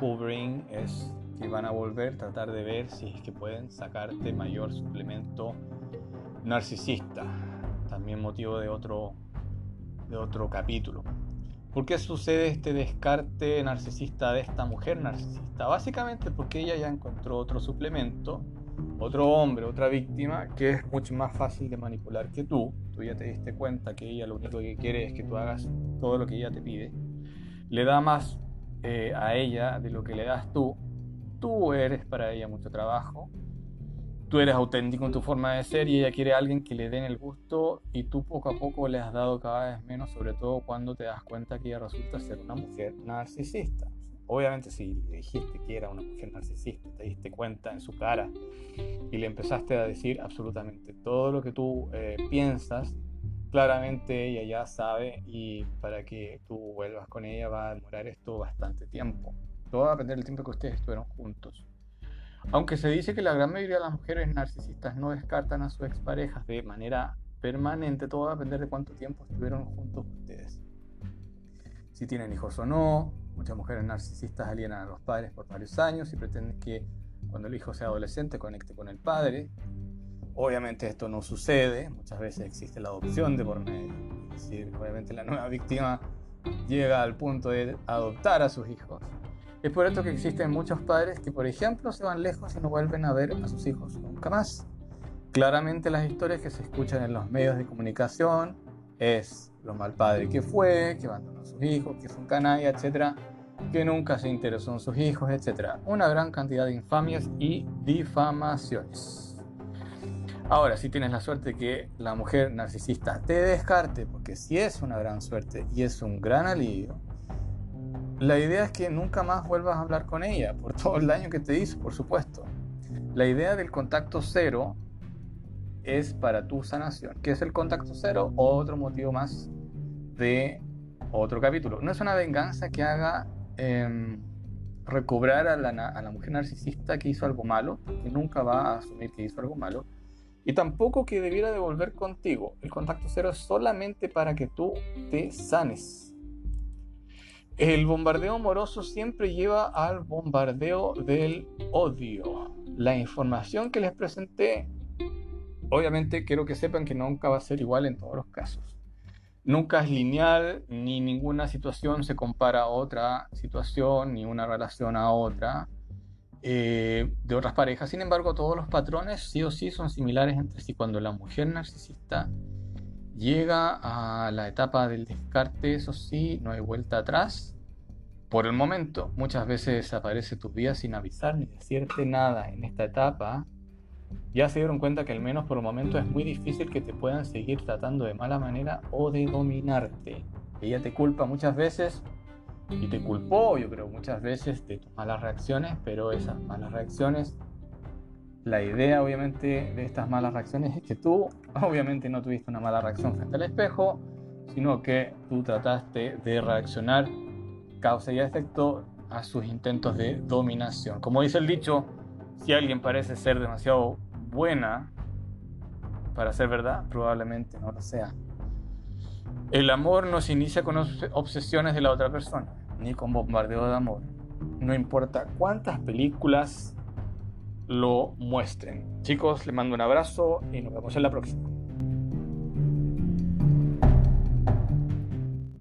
A: Hovering es que van a volver, tratar de ver si es que pueden sacarte mayor suplemento narcisista. También motivo de otro, de otro capítulo. ¿Por qué sucede este descarte narcisista de esta mujer narcisista? Básicamente porque ella ya encontró otro suplemento, otro hombre, otra víctima, que es mucho más fácil de manipular que tú. Tú ya te diste cuenta que ella lo único que quiere es que tú hagas todo lo que ella te pide. Le da más eh, a ella de lo que le das tú. Tú eres para ella mucho trabajo tú eres auténtico en tu forma de ser y ella quiere a alguien que le den el gusto y tú poco a poco le has dado cada vez menos, sobre todo cuando te das cuenta que ella resulta ser una mujer narcisista. Obviamente si le dijiste que era una mujer narcisista, te diste cuenta en su cara y le empezaste a decir absolutamente todo lo que tú eh, piensas, claramente ella ya sabe y para que tú vuelvas con ella va a demorar esto bastante tiempo. Todo va a depender del tiempo que ustedes estuvieron juntos. Aunque se dice que la gran mayoría de las mujeres narcisistas no descartan a sus exparejas de manera permanente, todo va a depender de cuánto tiempo estuvieron juntos ustedes. Si tienen hijos o no, muchas mujeres narcisistas alienan a los padres por varios años y pretenden que cuando el hijo sea adolescente conecte con el padre. Obviamente esto no sucede, muchas veces existe la adopción de por medio. Es decir, obviamente la nueva víctima llega al punto de adoptar a sus hijos es por esto que existen muchos padres que, por ejemplo, se van lejos y no vuelven a ver a sus hijos nunca más. Claramente las historias que se escuchan en los medios de comunicación es lo mal padre que fue, que abandonó a sus hijos, que fue un canalla, etcétera, que nunca se interesó en sus hijos, etcétera. Una gran cantidad de infamias y difamaciones. Ahora, si tienes la suerte que la mujer narcisista te descarte, porque si es una gran suerte y es un gran alivio, la idea es que nunca más vuelvas a hablar con ella por todo el daño que te hizo, por supuesto. La idea del contacto cero es para tu sanación. ¿Qué es el contacto cero? Otro motivo más de otro capítulo. No es una venganza que haga em, recobrar a la, a la mujer narcisista que hizo algo malo, que nunca va a asumir que hizo algo malo, y tampoco que debiera devolver contigo. El contacto cero es solamente para que tú te sanes. El bombardeo amoroso siempre lleva al bombardeo del odio. La información que les presenté, obviamente quiero que sepan que nunca va a ser igual en todos los casos. Nunca es lineal, ni ninguna situación se compara a otra situación, ni una relación a otra eh, de otras parejas. Sin embargo, todos los patrones sí o sí son similares entre sí. Cuando la mujer narcisista llega a la etapa del descarte, eso sí, no hay vuelta atrás. Por el momento, muchas veces desaparece tu vida sin avisar ni decirte nada en esta etapa. Ya se dieron cuenta que al menos por el momento es muy difícil que te puedan seguir tratando de mala manera o de dominarte. Ella te culpa muchas veces y te culpó, yo creo, muchas veces de tus malas reacciones, pero esas malas reacciones la idea obviamente de estas malas reacciones es que tú obviamente no tuviste una mala reacción frente al espejo, sino que tú trataste de reaccionar causa y efecto a sus intentos de dominación. Como dice el dicho, si alguien parece ser demasiado buena para ser verdad, probablemente no lo sea. El amor no se inicia con obsesiones de la otra persona, ni con bombardeo de amor. No importa cuántas películas lo muestren. Chicos, les mando un abrazo y nos vemos en la próxima.